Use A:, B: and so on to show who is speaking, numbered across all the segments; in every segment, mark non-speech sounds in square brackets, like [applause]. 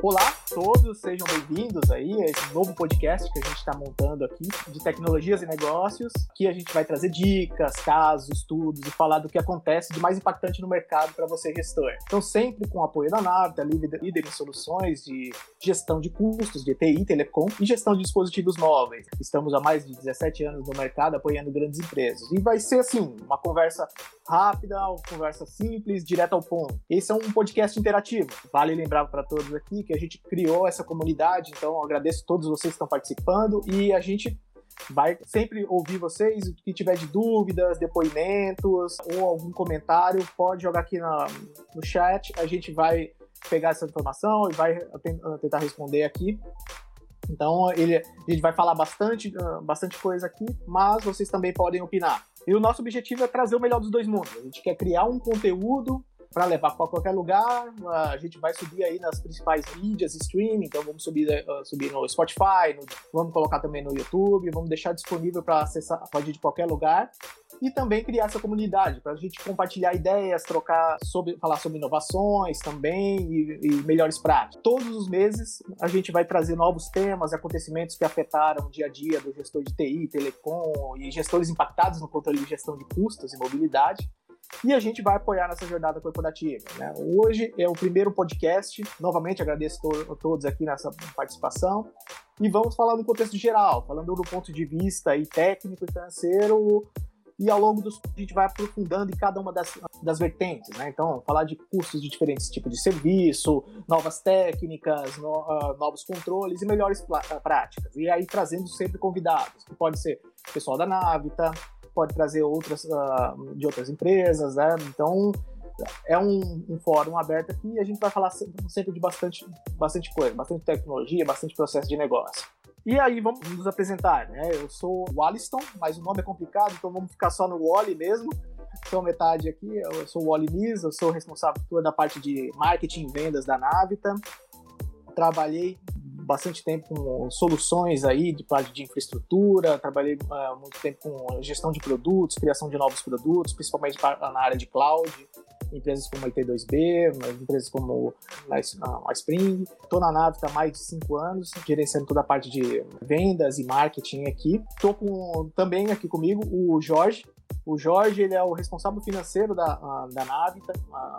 A: Olá a todos, sejam bem-vindos aí a esse novo podcast que a gente está montando aqui de tecnologias e negócios. Aqui a gente vai trazer dicas, casos, estudos e falar do que acontece de mais impactante no mercado para você, gestor. Então, sempre com o apoio da Navita, líder em soluções de gestão de custos de TI, telecom e gestão de dispositivos móveis. Estamos há mais de 17 anos no mercado apoiando grandes empresas. E vai ser assim, uma conversa rápida, uma conversa simples, direto ao ponto. Esse é um podcast interativo. Vale lembrar para todos aqui que a gente criou essa comunidade, então agradeço a todos vocês que estão participando e a gente vai sempre ouvir vocês. O que tiver de dúvidas, depoimentos ou algum comentário, pode jogar aqui na, no chat. A gente vai pegar essa informação e vai tentar responder aqui. Então, ele, a gente vai falar bastante, bastante coisa aqui, mas vocês também podem opinar. E o nosso objetivo é trazer o melhor dos dois mundos. A gente quer criar um conteúdo para levar para qualquer lugar. A gente vai subir aí nas principais mídias streaming, então vamos subir, uh, subir no Spotify, no, vamos colocar também no YouTube, vamos deixar disponível para acessar a partir de qualquer lugar. E também criar essa comunidade, para a gente compartilhar ideias, trocar sobre, falar sobre inovações também e, e melhores práticas. Todos os meses a gente vai trazer novos temas, acontecimentos que afetaram o dia a dia do gestor de TI, telecom e gestores impactados no controle de gestão de custos e mobilidade e a gente vai apoiar nessa jornada corporativa. Né? Hoje é o primeiro podcast, novamente agradeço a todos aqui nessa participação, e vamos falar no contexto geral, falando do ponto de vista aí, técnico e financeiro, e ao longo dos a gente vai aprofundando em cada uma das, das vertentes, né? Então, falar de custos de diferentes tipos de serviço, novas técnicas, no, uh, novos controles e melhores práticas. E aí trazendo sempre convidados, que pode ser pessoal da Navita, pode trazer outras uh, de outras empresas, né? Então é um, um, fórum aberto aqui e a gente vai falar sempre de bastante, bastante coisa, bastante tecnologia, bastante processo de negócio. E aí vamos nos apresentar, né? Eu sou o mas o nome é complicado, então vamos ficar só no Wally mesmo. Sou metade aqui, eu sou o Wally Nis, eu sou responsável por toda parte de marketing e vendas da Navita. Trabalhei bastante tempo com soluções aí de parte de infraestrutura, trabalhei uh, muito tempo com gestão de produtos, criação de novos produtos, principalmente na área de cloud, empresas como a IT2B, empresas como a Spring. Estou na nave há mais de cinco anos, gerenciando toda a parte de vendas e marketing aqui. Estou com, também aqui comigo o Jorge, o Jorge, ele é o responsável financeiro da, da Navita,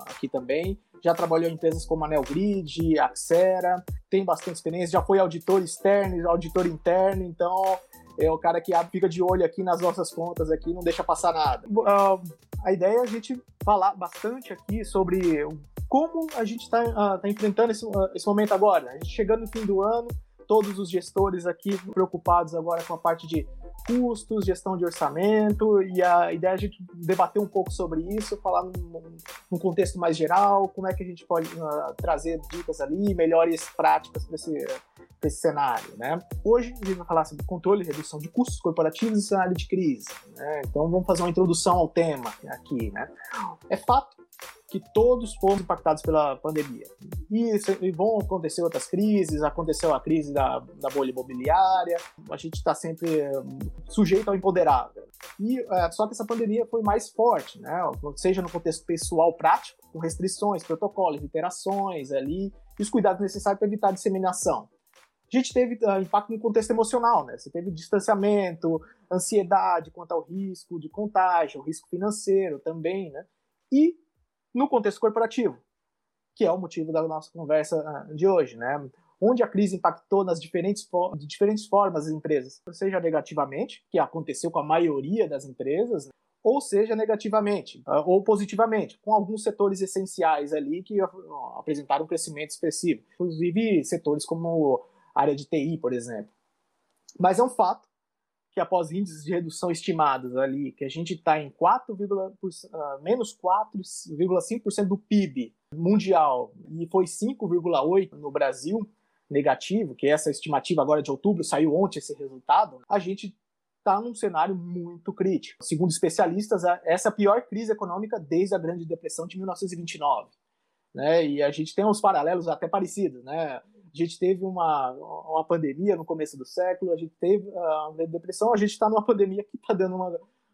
A: aqui também. Já trabalhou em empresas como a Neogrid, Axera, tem bastante experiência, já foi auditor externo, auditor interno, então é o cara que fica de olho aqui nas nossas contas aqui, não deixa passar nada. Uh, a ideia é a gente falar bastante aqui sobre como a gente está uh, tá enfrentando esse, uh, esse momento agora. A gente chegando no fim do ano, todos os gestores aqui preocupados agora com a parte de custos, gestão de orçamento, e a ideia é a gente debater um pouco sobre isso, falar num, num contexto mais geral, como é que a gente pode uh, trazer dicas ali, melhores práticas para esse, esse cenário. Né? Hoje a gente vai falar sobre controle e redução de custos corporativos em cenário de crise. Né? Então vamos fazer uma introdução ao tema aqui. Né? É fato que todos fomos impactados pela pandemia. E, e vão acontecer outras crises, aconteceu a crise da, da bolha imobiliária, a gente está sempre sujeito ao imponderável. E, é, só que essa pandemia foi mais forte, né? seja no contexto pessoal prático, com restrições, protocolos, interações ali, e os cuidados necessários para evitar a disseminação. A gente teve uh, impacto no contexto emocional, né? Você teve distanciamento, ansiedade quanto ao risco de contágio, risco financeiro também, né? E no contexto corporativo, que é o motivo da nossa conversa ah, de hoje, né? Onde a crise impactou nas diferentes, de diferentes formas as empresas, seja negativamente, que aconteceu com a maioria das empresas, ou seja negativamente, ah, ou positivamente, com alguns setores essenciais ali que apresentaram um crescimento expressivo, inclusive setores como a área de TI, por exemplo. Mas é um fato que após índices de redução estimados ali, que a gente está em 4, uh, menos 4,5% do PIB mundial e foi 5,8% no Brasil, negativo, que essa estimativa agora de outubro, saiu ontem esse resultado, a gente está num cenário muito crítico. Segundo especialistas, essa é a pior crise econômica desde a Grande Depressão de 1929. Né? E a gente tem uns paralelos até parecidos, né? A gente teve uma, uma pandemia no começo do século, a gente teve a depressão, a gente está numa pandemia que está dando uma,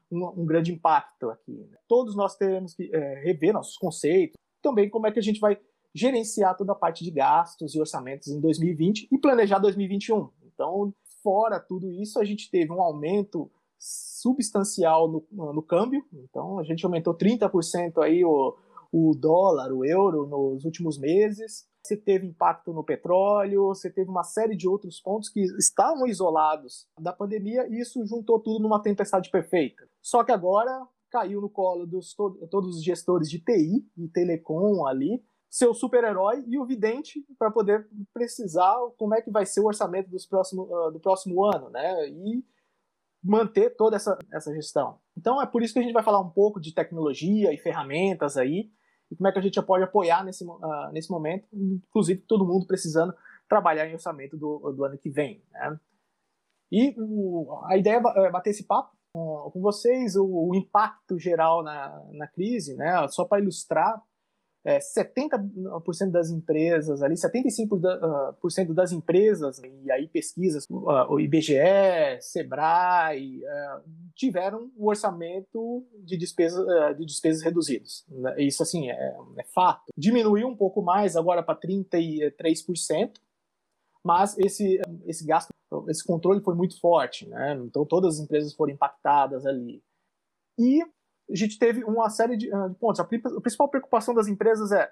A: um, um, grande impacto aqui. Né? Todos nós temos que é, rever nossos conceitos, também como é que a gente vai gerenciar toda a parte de gastos e orçamentos em 2020 e planejar 2021. Então, fora tudo isso, a gente teve um aumento substancial no, no câmbio. Então, a gente aumentou 30% aí o, o dólar, o euro nos últimos meses. Você teve impacto no petróleo, você teve uma série de outros pontos que estavam isolados da pandemia e isso juntou tudo numa tempestade perfeita. Só que agora caiu no colo dos todos os gestores de TI e telecom ali, seu super-herói e o vidente para poder precisar como é que vai ser o orçamento dos próximo, uh, do próximo ano, né? E manter toda essa, essa gestão. Então é por isso que a gente vai falar um pouco de tecnologia e ferramentas aí, e como é que a gente pode apoiar nesse, uh, nesse momento, inclusive todo mundo precisando trabalhar em orçamento do, do ano que vem. Né? E o, a ideia é bater esse papo com, com vocês, o, o, impacto geral na, na crise, né? só para ilustrar, é, 70% das empresas ali, 75% ah, das empresas, e aí pesquisas, ah, o IBGE, Sebrae, ah, tiveram o orçamento de, despesa, de despesas reduzidos. Né? Isso, assim, é, é fato. Diminuiu um pouco mais, agora para 33%, mas esse, esse gasto, esse controle foi muito forte, né? Então todas as empresas foram impactadas ali. E a gente teve uma série de, ah, de pontos. A, a, principal preocupação das empresas é: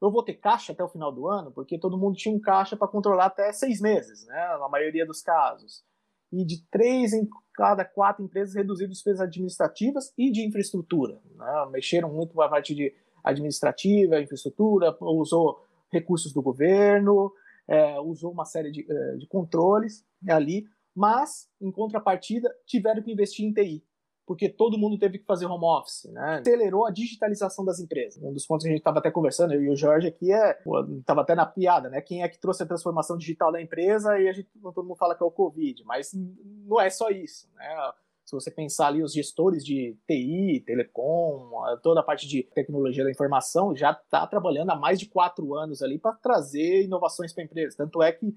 A: eu vou ter caixa até o final do ano, porque todo mundo tinha um caixa para controlar até seis meses, né, na maioria dos casos. E de três em cada quatro empresas reduziram despesas administrativas e de infraestrutura. Né, mexeram muito com a parte de administrativa, infraestrutura, usou recursos do governo, é, usou uma série de, é, de controles ali, mas, em contrapartida, tiveram que investir em TI porque todo mundo teve que fazer home office, né? Acelerou a digitalização das empresas. Um dos pontos que a gente estava até conversando, eu e o Jorge aqui, é, estava até na piada, né? Quem é que trouxe a transformação digital da empresa e a gente, todo mundo fala que é o Covid, mas não é só isso, né? Se você pensar ali os gestores de TI, telecom, toda a parte de tecnologia da informação, já está trabalhando há mais de quatro anos ali para trazer inovações para a empresa. Tanto é que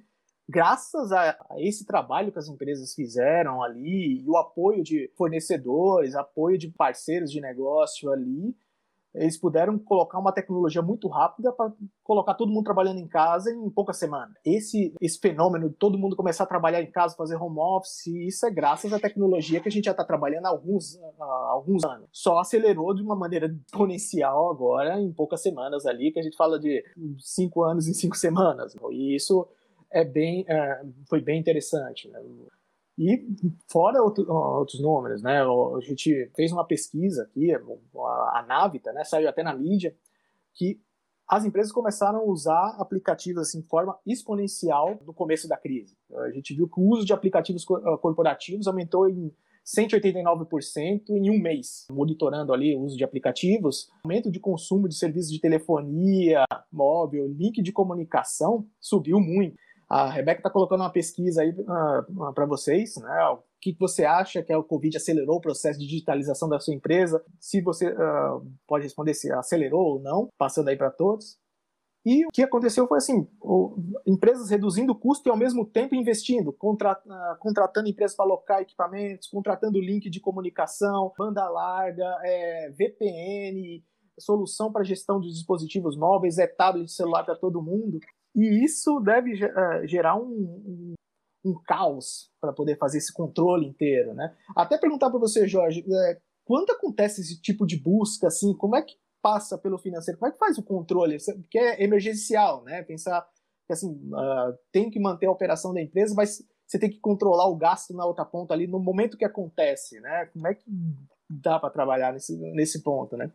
A: graças a, esse trabalho que as empresas fizeram ali e o apoio de fornecedores, apoio de parceiros de negócio ali, eles puderam colocar uma tecnologia muito rápida para colocar todo mundo trabalhando em casa em poucas semanas. Esse, esse fenômeno de todo mundo começar a trabalhar em casa, fazer home office, isso é graças à tecnologia que a gente já está trabalhando há alguns, há alguns anos. Só acelerou de uma maneira exponencial agora em poucas semanas ali, que a gente fala de cinco anos em cinco semanas. E isso é bem, é, foi bem interessante. Né? E fora outro, outros números, né? A gente fez uma pesquisa aqui, a Navita, né? Saiu até na mídia que as empresas começaram a usar aplicativos assim de forma exponencial no começo da crise. A gente viu que o uso de aplicativos ah, corporativos aumentou em 189% em um mês, monitorando ali o uso de aplicativos. Aumento de consumo de serviços de telefonia móvel, link de comunicação subiu muito. A Rebeca está colocando uma pesquisa aí ah, ah, para vocês, né? O que você acha que o Covid acelerou o processo de digitalização da sua empresa? Se você uh, pode responder se acelerou ou não, passando aí para todos. E o que aconteceu foi assim: o, empresas reduzindo o custo e ao mesmo tempo investindo, uh, contratando empresas para alocar equipamentos, contratando link de comunicação, banda larga, é, VPN, solução para gestão de dispositivos móveis, é tablet celular para todo mundo. E isso deve uh, gerar um, um, um caos para poder fazer esse controle inteiro, né? Até perguntar para você, Jorge, é, quando acontece esse tipo de busca, assim, como é que passa pelo financeiro? Como é que faz o controle? Porque é emergencial, né? Pensar que assim uh, tem que manter a operação da empresa, mas você tem que controlar o gasto na outra ponta ali no momento que acontece, né? Como é que dá para trabalhar nesse, nesse ponto, né?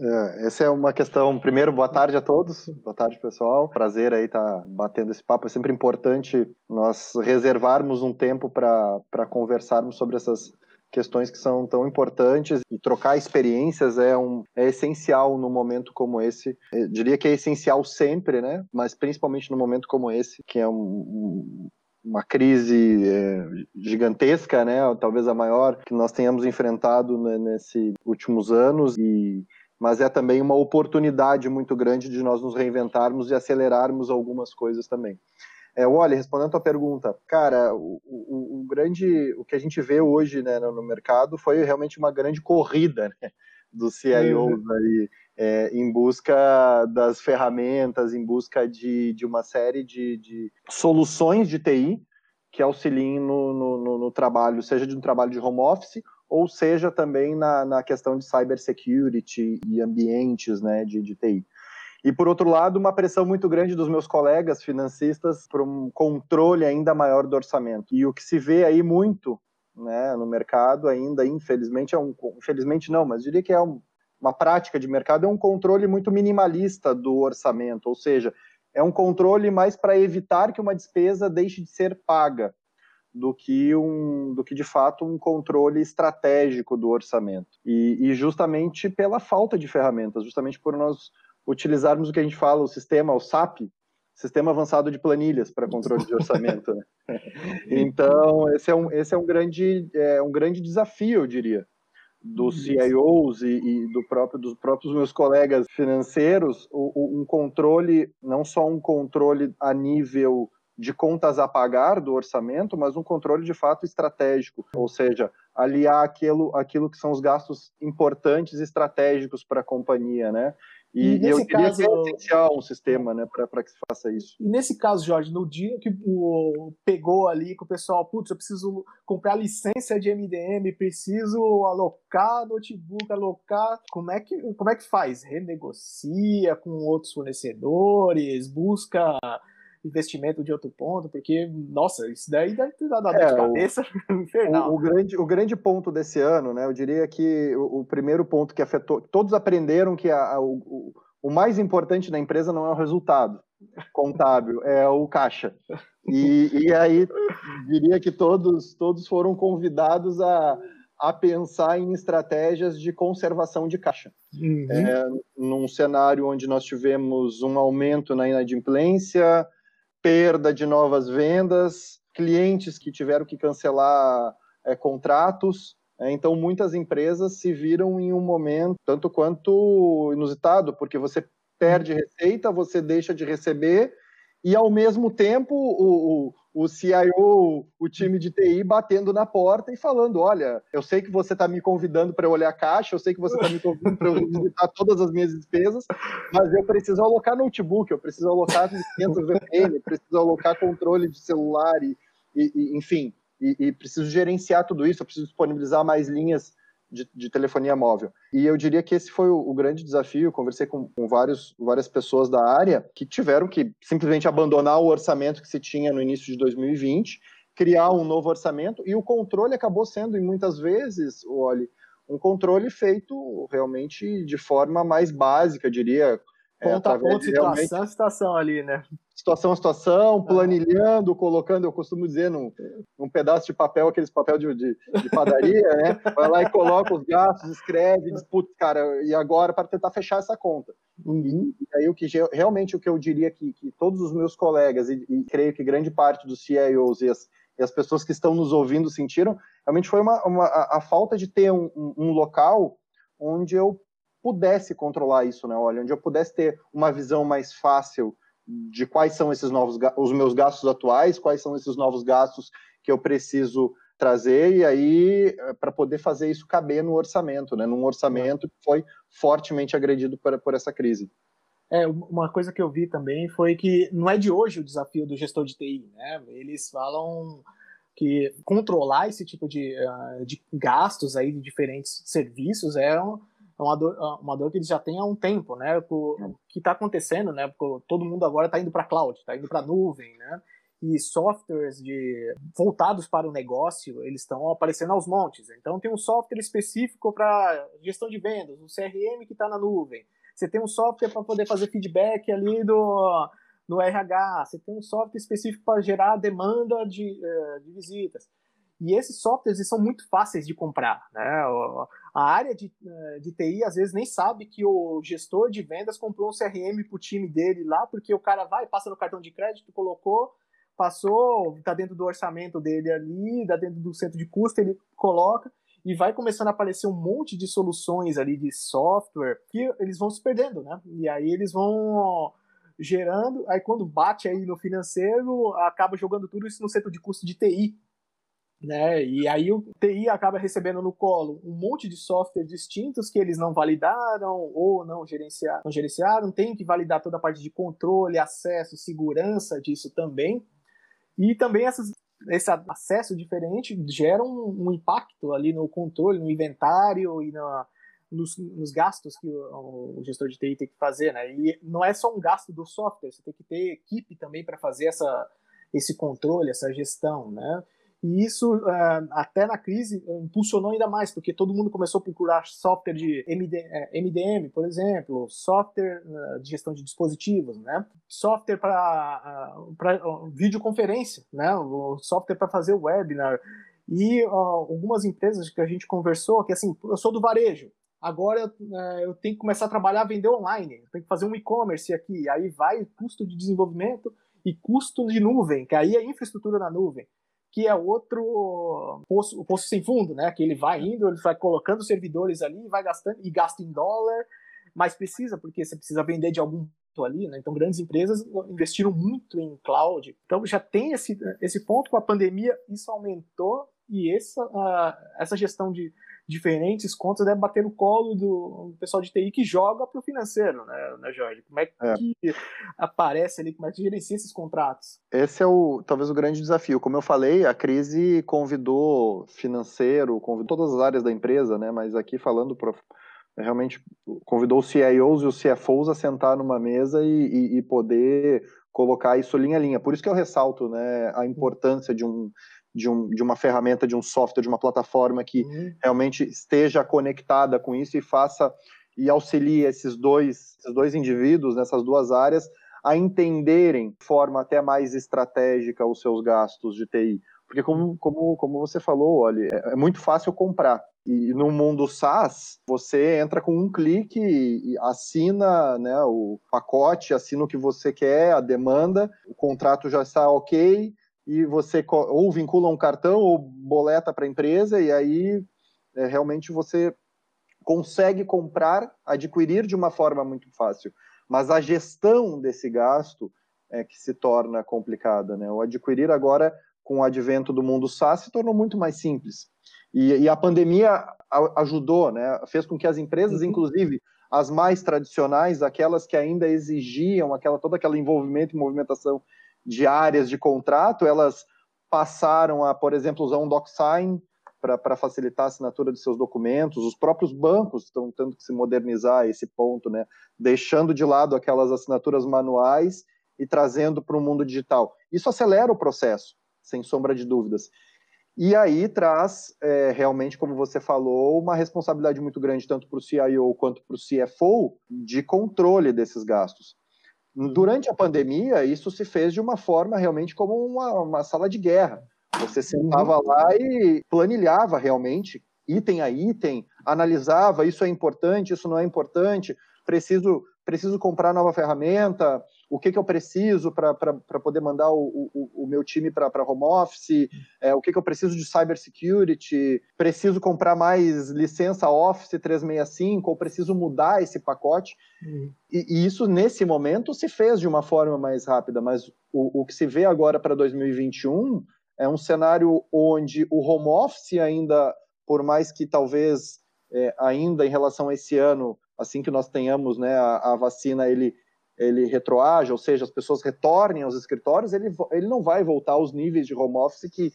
B: É, essa é uma questão. Primeiro, boa tarde a todos. Boa tarde, pessoal. Prazer aí estar tá batendo esse papo. É sempre importante nós reservarmos um tempo para conversarmos sobre essas questões que são tão importantes e trocar experiências é, um, é essencial num momento como esse. Eu diria que é essencial sempre, né? Mas principalmente num momento como esse, que é um, um uma crise é, gigantesca, né? Talvez a maior que nós tenhamos enfrentado né, nesses últimos anos e mas é também uma oportunidade muito grande de nós nos reinventarmos e acelerarmos algumas coisas também. É, olha, respondendo a tua pergunta, cara, o, o, o, grande, o que a gente vê hoje né, no mercado foi realmente uma grande corrida, né? dos CIOs uhum. aí, é, em busca das ferramentas, em busca de, de uma série de, de soluções de TI que auxiliem no, no, no, trabalho, seja de um trabalho de home office ou seja também na, na questão de cybersecurity e ambientes né, de, de TI. E, por outro lado, uma pressão muito grande dos meus colegas financistas para um controle ainda maior do orçamento. E o que se vê aí muito né, no mercado ainda, infelizmente, é um. Infelizmente não, mas diria que é um, uma prática de mercado, é um controle muito minimalista do orçamento, ou seja, é um controle mais para evitar que uma despesa deixe de ser paga do que um do que de fato um controle estratégico do orçamento e, e justamente pela falta de ferramentas justamente por nós utilizarmos o que a gente fala, o sistema, o SAP, Sistema Avançado de Planilhas para Controle de Orçamento. Né? [laughs] Então, esse é um, esse é um, grande, é um grande desafio, eu diria, dos CIOs e, e do próprio, dos próprios meus colegas financeiros, o, o, um controle, não só um controle a nível de contas a pagar do orçamento, mas um controle de fato estratégico, ou seja, aliar aquilo, aquilo que são os gastos importantes e estratégicos para a companhia, né? E, e eu queria caso, que é essencial um sistema né, para que se faça isso.
A: E nesse caso, Jorge, no dia que o pegou ali com o pessoal, putz, eu preciso comprar licença de MDM, preciso alocar notebook, alocar. Como é que, como é que faz? Renegocia com outros fornecedores, busca investimento de outro ponto, porque, nossa, isso daí deve ter dado é, de cabeça
B: o, [laughs] infernal. O, o, grande, o grande ponto desse ano, né, eu diria que o, o primeiro ponto que afetou, todos aprenderam que a, a, o, o mais importante da empresa não é o resultado contábil, é o caixa. E, e aí diria que todos, todos foram convidados a, a pensar em estratégias de conservação de caixa. Uhum. É, num cenário onde nós tivemos um aumento na inadimplência, perda de novas vendas, clientes que tiveram que cancelar é, contratos. É, então, muitas empresas se viram em um momento tanto quanto inusitado, porque você perde receita, você deixa de receber, e ao mesmo tempo o, o CIO, o time de TI batendo na porta e falando: Olha, eu sei que você está me convidando para eu olhar a caixa, eu sei que você está me convidando para eu visitar todas as minhas despesas, mas eu preciso alocar notebook, eu preciso alocar licenças VPN, eu preciso alocar controle de celular, e, e enfim, e, e preciso gerenciar tudo isso, eu preciso disponibilizar mais linhas de, de, telefonia móvel. E eu diria que esse foi o, o grande desafio. conversei com, com, vários, várias pessoas da área que tiveram que simplesmente abandonar o orçamento que se tinha no início de 2020, criar um novo orçamento, e o controle acabou sendo, em muitas vezes, olhe, um controle feito realmente de forma mais básica, diria,
A: Ponto é, a ponto, situação a situação ali, né?
B: Situação a situação, planilhando, colocando, eu costumo dizer, num, num pedaço de papel, aqueles papel de, de, de padaria, né? [laughs] Vai lá e coloca os gastos, escreve, diz, putz, cara, e agora para tentar fechar essa conta. Uhum. E aí o que realmente o que eu diria que, que todos os meus colegas, e, e creio que grande parte dos CIOs e as, e as pessoas que estão nos ouvindo sentiram, realmente foi uma, uma a, a, falta de ter um, um, um local onde eu pudesse controlar isso, né? Olha, onde eu pudesse ter uma visão mais fácil de quais são esses novos os meus gastos atuais, quais são esses novos gastos que eu preciso trazer e aí eh, para poder fazer isso caber no orçamento, né? Num orçamento que foi fortemente agredido por, por essa crise.
A: É, uma coisa que eu vi também foi que não é de hoje o desafio do gestor de TI, né? Eles falam que controlar esse tipo de, uh, de gastos aí de diferentes serviços é um, é uma dor, é uma dor que eles já têm há um tempo, né? O que está acontecendo, né? Porque todo mundo agora está indo para cloud, está indo para nuvem, né? E softwares de, voltados para o negócio, eles estão aparecendo aos montes. Então tem um software específico para gestão de vendas, um CRM que está na nuvem. Você tem um software para poder fazer feedback ali do, no RH. Você tem um software específico para gerar demanda de, eh, de visitas. E esses softwares são muito fáceis de comprar. Né? A área de, eh, de TI às vezes nem sabe que o gestor de vendas comprou um CRM para o time dele lá, porque o cara vai, passa no cartão de crédito, colocou, passou, está dentro do orçamento dele ali, está dentro do centro de custo, ele coloca e vai começando a aparecer um monte de soluções ali de software que eles vão se perdendo, né? E aí eles vão gerando, aí quando bate aí no financeiro, acaba jogando tudo isso no centro de custo de TI, né? E aí o TI acaba recebendo no colo um monte de software distintos que eles não validaram ou não gerenciaram, não gerenciaram, tem que validar toda a parte de controle, acesso, segurança disso também. E também essas, esse acesso diferente gera um, um impacto ali no controle, no inventário e na, nos, nos, gastos que o, o, gestor de TI tem que fazer, né? E não é só um gasto do software, você tem que ter equipe também para fazer essa, esse controle, essa gestão, né? E isso, uh, até na crise, impulsionou ainda mais, porque todo mundo começou a procurar software de MD, MDM, é, por exemplo, software de gestão de dispositivos, né? software para videoconferência, né? software para fazer webinar. E algumas empresas que a gente conversou, que assim, eu sou do varejo, agora eu tenho que começar a trabalhar, vender online, tenho que fazer um e-commerce aqui, aí vai custo de desenvolvimento e custo de nuvem, que aí é infraestrutura na nuvem que é outro poço, poço sem fundo, né? Que ele vai indo, ele vai colocando servidores ali, vai gastando e gasta em dólar, mas precisa, porque você precisa vender de algum ali, né? Então grandes empresas investiram muito em cloud. Então já tem esse, esse ponto com a pandemia, isso aumentou e essa, uh, essa gestão de diferentes contas deve bater no colo do pessoal de TI que joga para o financeiro, né, né, Jorge? Como é que é. aparece ali, como é que gerencia esses contratos?
B: Esse é o talvez o grande desafio. Como eu falei, a crise convidou financeiro, convidou todas as áreas da empresa, né? Mas aqui falando pro, realmente convidou os CIOs e os CFOs a sentar numa mesa e, e, e poder colocar isso linha a linha. Por isso que eu ressalto, né, a importância de um de, um, de uma ferramenta, de um software, de uma plataforma que uhum. realmente esteja conectada com isso e faça e auxilie esses dois, esses dois indivíduos nessas duas áreas a entenderem de forma até mais estratégica os seus gastos de TI. Porque, como, como, como você falou, olha, é, é muito fácil comprar. E no mundo SaaS, você entra com um clique e assina né, o pacote, assina o que você quer, a demanda, o contrato já está ok, e você ou vincula um cartão ou boleta para a empresa, e aí é, realmente você consegue comprar, adquirir de uma forma muito fácil. Mas a gestão desse gasto é que se torna complicada. Né? O adquirir agora, com o advento do mundo SaaS, se tornou muito mais simples. E, e a pandemia ajudou, né? fez com que as empresas, uhum. inclusive as mais tradicionais, aquelas que ainda exigiam aquela, todo aquele envolvimento e movimentação de áreas de contrato, elas passaram a, por exemplo, usar um DocSign para facilitar a assinatura de seus documentos. Os próprios bancos estão tendo que se modernizar a esse ponto, né? deixando de lado aquelas assinaturas manuais e trazendo para o mundo digital. Isso acelera o processo, sem sombra de dúvidas. E aí traz, é, realmente, como você falou, uma responsabilidade muito grande, tanto para o CIO quanto para o CFO, de controle desses gastos. Durante a pandemia, isso se fez de uma forma realmente como uma, uma sala de guerra. Você sentava uhum. lá e planilhava realmente, item a item, analisava isso é importante, isso não é importante, preciso, preciso comprar nova ferramenta, o que, que eu preciso para poder mandar o, o, o meu time para home office, é, o que, que eu preciso de cybersecurity, preciso comprar mais licença Office 365 ou preciso mudar esse pacote. Uhum. E, e, isso, nesse momento, se fez de uma forma mais rápida, mas o, o que se vê agora para 2021 é um cenário onde o home office ainda, por mais que talvez é, ainda em relação a esse ano, assim que nós tenhamos né, a, a vacina, ele ele retroaja, ou seja, as pessoas retornem aos escritórios, ele, ele não vai voltar aos níveis de home office que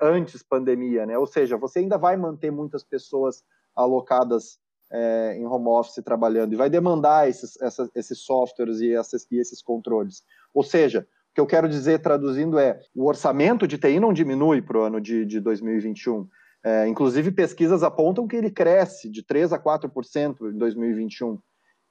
B: antes pandemia, né? Ou seja, você ainda vai manter muitas pessoas alocadas é, em home office trabalhando e vai demandar esses, essas, esses softwares e, essas, e esses controles. Ou seja, o que eu quero dizer traduzindo é o orçamento de TI não diminui para o ano de, de 2021. É, inclusive, pesquisas apontam que ele cresce de 3 a 4% em 2021.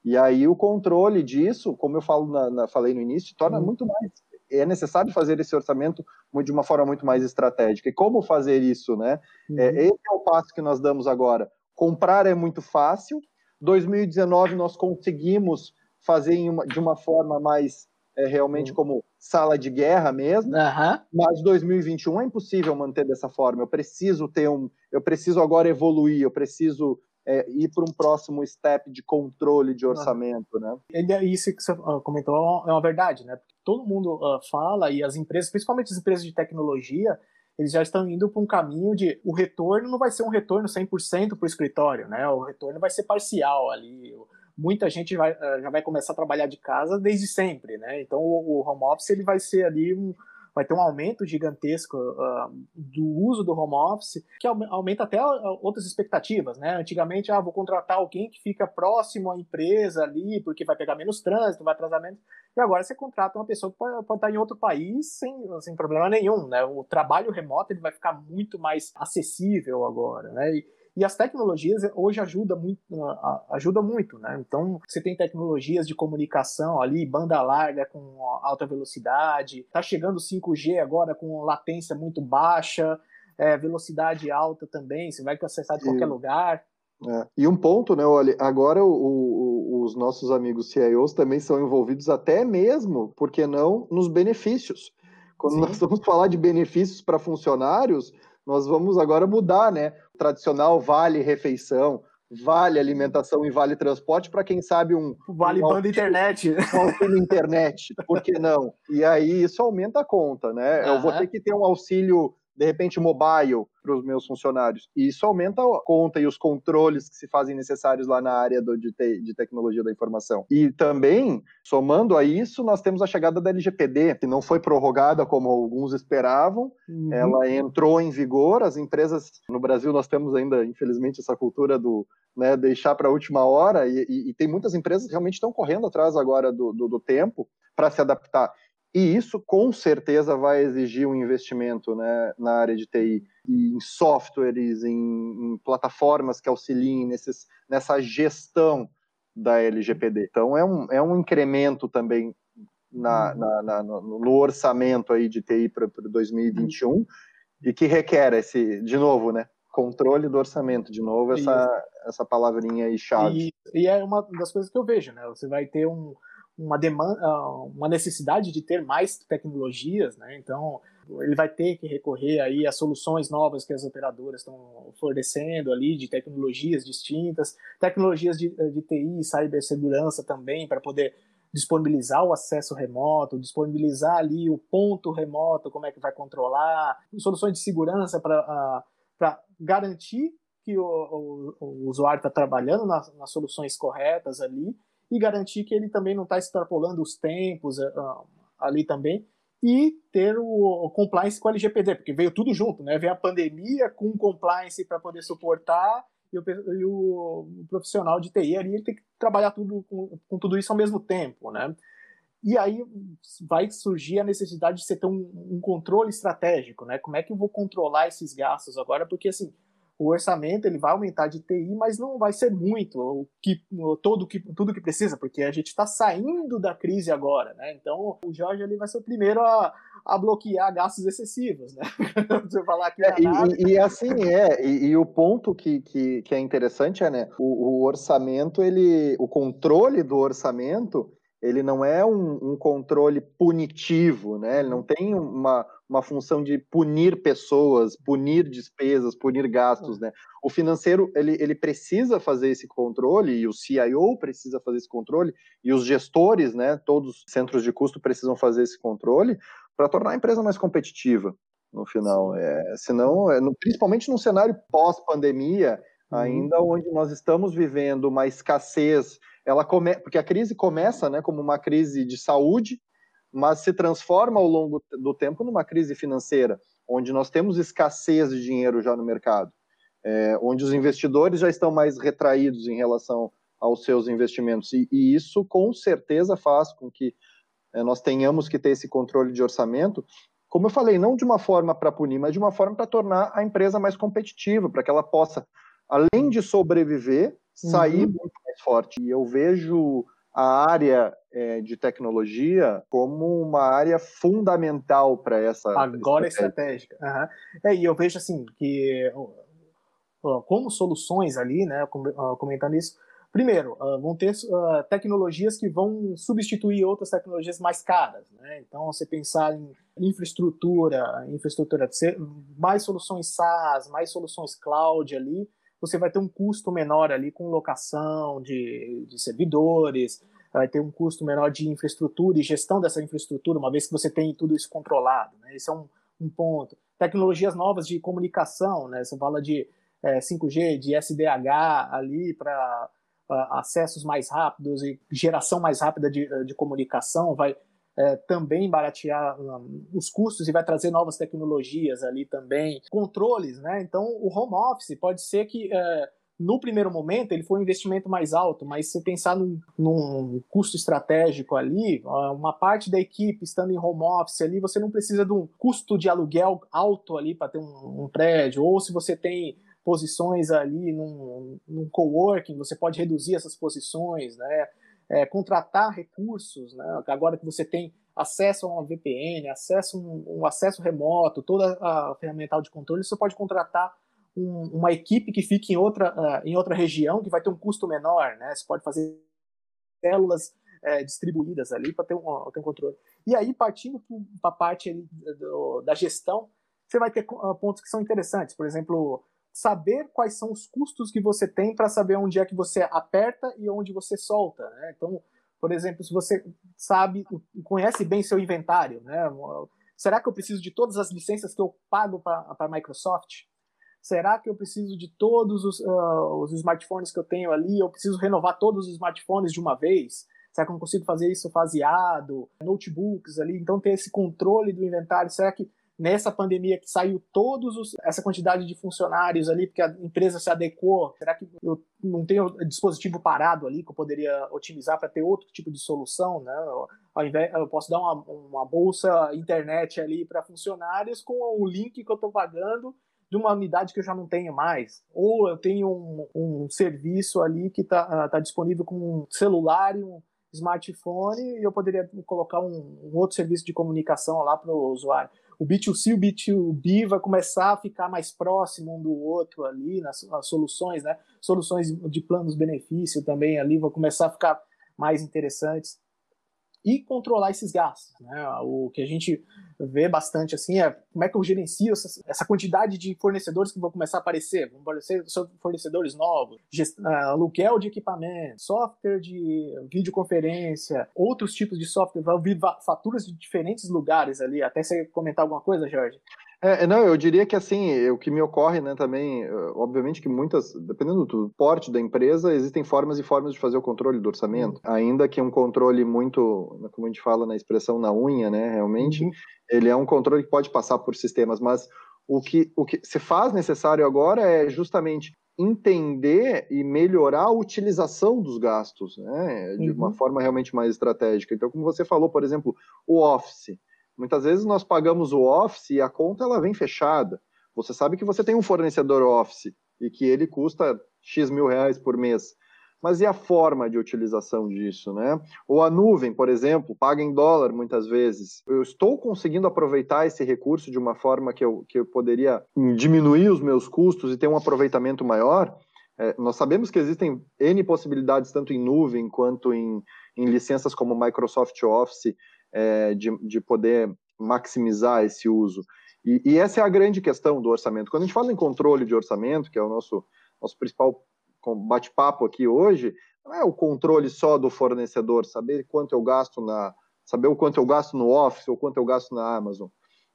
B: E aí o controle disso, como eu falo na, na falei no início, torna uhum. muito mais é necessário fazer esse orçamento de uma forma muito mais estratégica. E como fazer isso, né? É, uhum. É, esse é o passo que nós damos agora. Comprar é muito fácil. 2019 nós conseguimos fazer uma, de uma forma mais é, realmente uhum. como sala de guerra mesmo. Uhum. Mas 2021 é impossível manter dessa forma. Eu preciso ter um, eu preciso agora evoluir. Eu preciso é, ir para um próximo step de controle de orçamento, né?
A: Ele, isso que você ah, comentou é uma verdade, né? Porque todo mundo uh, fala e as empresas, principalmente as empresas de tecnologia, eles já estão indo para um caminho de o retorno não vai ser um retorno 100% para o escritório, né? O retorno vai ser parcial ali. Muita gente vai, já vai começar a trabalhar de casa desde sempre, né? Então o, home office ele vai ser ali um, vai ter um aumento gigantesco uh, do uso do home office, que aumenta até outras expectativas, né? Antigamente, ah, vou contratar alguém que fica próximo à empresa ali, porque vai pegar menos trânsito, vai atrasar menos. E agora você contrata uma pessoa que pode, pode estar em outro país sem, sem problema nenhum, né? O trabalho remoto ele vai ficar muito mais acessível agora, né? E, e as tecnologias hoje ajudam muito, ajuda muito, né? Então, você tem tecnologias de comunicação ali, banda larga com alta velocidade, tá chegando 5G agora com latência muito baixa, é, velocidade alta também, você vai acessar de qualquer lugar.
B: É. E um ponto, né, olha, agora o, o, os nossos amigos CIOs também são envolvidos até mesmo, por que não, nos benefícios. Quando Sim. nós vamos falar de benefícios para funcionários, nós vamos agora mudar, né? O tradicional vale refeição, vale alimentação e vale transporte para quem sabe um
A: vale um banda internet,
B: auxílio internet, por que não? E aí isso aumenta a conta, né? Uhum. Eu vou ter que ter um auxílio de repente mobile para os meus funcionários. E isso aumenta a conta e os controles que se fazem necessários lá na área do, de, te, de tecnologia da informação. E também, somando a isso, nós temos a chegada da LGPD, que não foi prorrogada como alguns esperavam, uhum. ela entrou em vigor, as empresas, no Brasil nós temos ainda, infelizmente, essa cultura do né, deixar para a última hora, e, e, e, tem muitas empresas que realmente estão correndo atrás agora do, do, do tempo para se adaptar. E isso com certeza vai exigir um investimento né, na área de TI, em softwares, em, em plataformas que auxiliem nesses, nessa gestão da LGPD. Então é um, é um incremento também na, uhum. na, na, no orçamento aí de TI para 2021 uhum. e que requer esse, de novo, né, controle do orçamento, de novo essa, essa palavrinha aí chave.
A: E, e é uma das coisas que eu vejo, né? Você vai ter um uma demanda, ah, uma necessidade de ter mais tecnologias, né? Então ele vai ter que recorrer aí a soluções novas que as operadoras estão fornecendo ali de tecnologias distintas, tecnologias de, de TI cibersegurança também para poder disponibilizar o acesso remoto, disponibilizar ali o ponto remoto, como é que vai controlar, soluções de segurança para uh, garantir que o, o, o usuário está trabalhando nas, nas soluções corretas ali e garantir que ele também não está extrapolando os tempos uh, ali também e ter o, o, compliance com a LGPD, porque veio tudo junto, né? Veio a pandemia com compliance para poder suportar e o, e o, profissional de TI ali ele tem que trabalhar tudo com, com, tudo isso ao mesmo tempo, né? E aí vai surgir a necessidade de você ter um, um controle estratégico, né? Como é que eu vou controlar esses gastos agora? Porque assim, o orçamento ele vai aumentar de TI, mas não vai ser muito, o que, todo que, tudo que precisa, porque a gente está saindo da crise agora, né? Então o Jorge ele vai ser o primeiro a, a bloquear gastos excessivos, né? [laughs]
B: Você falar aqui é, e, e, assim é, e, e, o ponto que, que, que é interessante é, né? O, o orçamento, ele, o controle do orçamento ele não é um, um, controle punitivo, né? Ele não tem uma, uma função de punir pessoas, punir despesas, punir gastos, né? O financeiro, ele, ele precisa fazer esse controle, e o CIO precisa fazer esse controle, e os gestores, né, todos os centros de custo precisam fazer esse controle para tornar a empresa mais competitiva, no final. É, senão, é, no, principalmente num cenário pós-pandemia, uhum. ainda onde nós estamos vivendo uma escassez ela come... porque a crise começa né, como uma crise de saúde, mas se transforma ao longo do tempo numa crise financeira, onde nós temos escassez de dinheiro já no mercado, é, onde os investidores já estão mais retraídos em relação aos seus investimentos. E, e isso, com certeza, faz com que é, nós tenhamos que ter esse controle de orçamento, como eu falei, não de uma forma para punir, mas de uma forma para tornar a empresa mais competitiva, para que ela possa, além de sobreviver, sair uhum. muito mais forte. E eu vejo a área é, de tecnologia como uma área fundamental para essa.
A: Agora estratégica. Uhum. É, e eu vejo assim que como soluções ali, né, comentando isso, primeiro, vão ter tecnologias que vão substituir outras tecnologias mais caras, né? Então, você pensar em infraestrutura, infraestrutura, mais soluções SaaS, mais soluções cloud ali, você vai ter um custo menor ali com locação de, de servidores, vai ter um custo menor de infraestrutura e gestão dessa infraestrutura, uma vez que você tem tudo isso controlado. Né? Esse é um, um ponto. tecnologias novas de comunicação, né? Você fala de é, 5G, de SDH ali para uh, acessos mais rápidos e geração mais rápida de, de comunicação, vai é, também baratear um, os custos e vai trazer novas tecnologias ali também, controles, né? Então, o home office pode ser que é, no primeiro momento ele foi um investimento mais alto, mas se pensar num, num, custo estratégico ali, uma parte da equipe estando em home office ali, você não precisa de um custo de aluguel alto ali para ter um, um prédio, ou se você tem posições ali num, num coworking, você pode reduzir essas posições, né? É, contratar recursos, né? agora que você tem acesso a uma VPN, acesso um, um acesso remoto, toda a ferramental de controle, você pode contratar um, uma equipe que fique em outra, uh, em outra região, que vai ter um custo menor, né? Você pode fazer células é, distribuídas ali para ter, um, ter um controle. E aí, partindo para a parte do, da gestão, você vai ter pontos que são interessantes. Por exemplo, saber quais são os custos que você tem para saber onde é que você aperta e onde você solta. Né? Então, por exemplo, se você sabe, conhece bem seu inventário, né? será que eu preciso de todas as licenças que eu pago para a Microsoft? Será que eu preciso de todos os, uh, os smartphones que eu tenho ali? Eu preciso renovar todos os smartphones de uma vez? Será que eu não consigo fazer isso faseado? Notebooks ali, então ter esse controle do inventário. Será que nessa pandemia que saiu todos os, essa quantidade de funcionários ali, porque a empresa se adequou, será que eu não tenho dispositivo parado ali que eu poderia otimizar para ter outro tipo de solução, né? Ao invés, eu posso dar uma, uma bolsa internet ali para funcionários com o link que eu estou pagando de uma unidade que eu já não tenho mais. Ou eu tenho um, um serviço ali que está tá disponível com um celular e um smartphone e eu poderia colocar um, um outro serviço de comunicação lá para o usuário o B2C e o B2B vai começar a ficar mais próximo um do outro ali nas, nas soluções, né? Soluções de planos benefício também ali vão começar a ficar mais interessantes e controlar esses gastos. Né? O que a gente vê bastante assim é como é que eu gerencio essa, essa quantidade de fornecedores que vão começar a aparecer. Vão aparecer fornecedores novos, gest, uh, aluguel de equipamento, software de videoconferência, outros tipos de software, vai vir faturas de diferentes lugares ali. Até você comentar alguma coisa, Jorge?
B: É, não, eu diria que assim, o que me ocorre, né, também, obviamente que muitas, dependendo do porte da empresa, existem formas e formas de fazer o controle do orçamento, uhum. ainda que um controle muito, como a gente fala na expressão na unha, né, realmente, uhum. ele é um controle que pode passar por sistemas, mas o que, o que se faz necessário agora é justamente entender e melhorar a utilização dos gastos, né, de uhum. uma forma realmente mais estratégica. Então, como você falou, por exemplo, o Office, Muitas vezes nós pagamos o Office e a conta ela vem fechada. Você sabe que você tem um fornecedor Office e que ele custa X mil reais por mês. Mas e a forma de utilização disso, né? Ou a nuvem, por exemplo, paga em dólar muitas vezes. Eu estou conseguindo aproveitar esse recurso de uma forma que eu, que eu poderia diminuir os meus custos e ter um aproveitamento maior? É, nós sabemos que existem N possibilidades, tanto em nuvem quanto em, em licenças como Microsoft Office, é, de, de poder maximizar esse uso. E, e, essa é a grande questão do orçamento. Quando a gente fala em controle de orçamento, que é o nosso, nosso principal bate-papo aqui hoje, não é o controle só do fornecedor, saber quanto eu gasto na, saber o quanto eu gasto no Office ou quanto eu gasto na Amazon.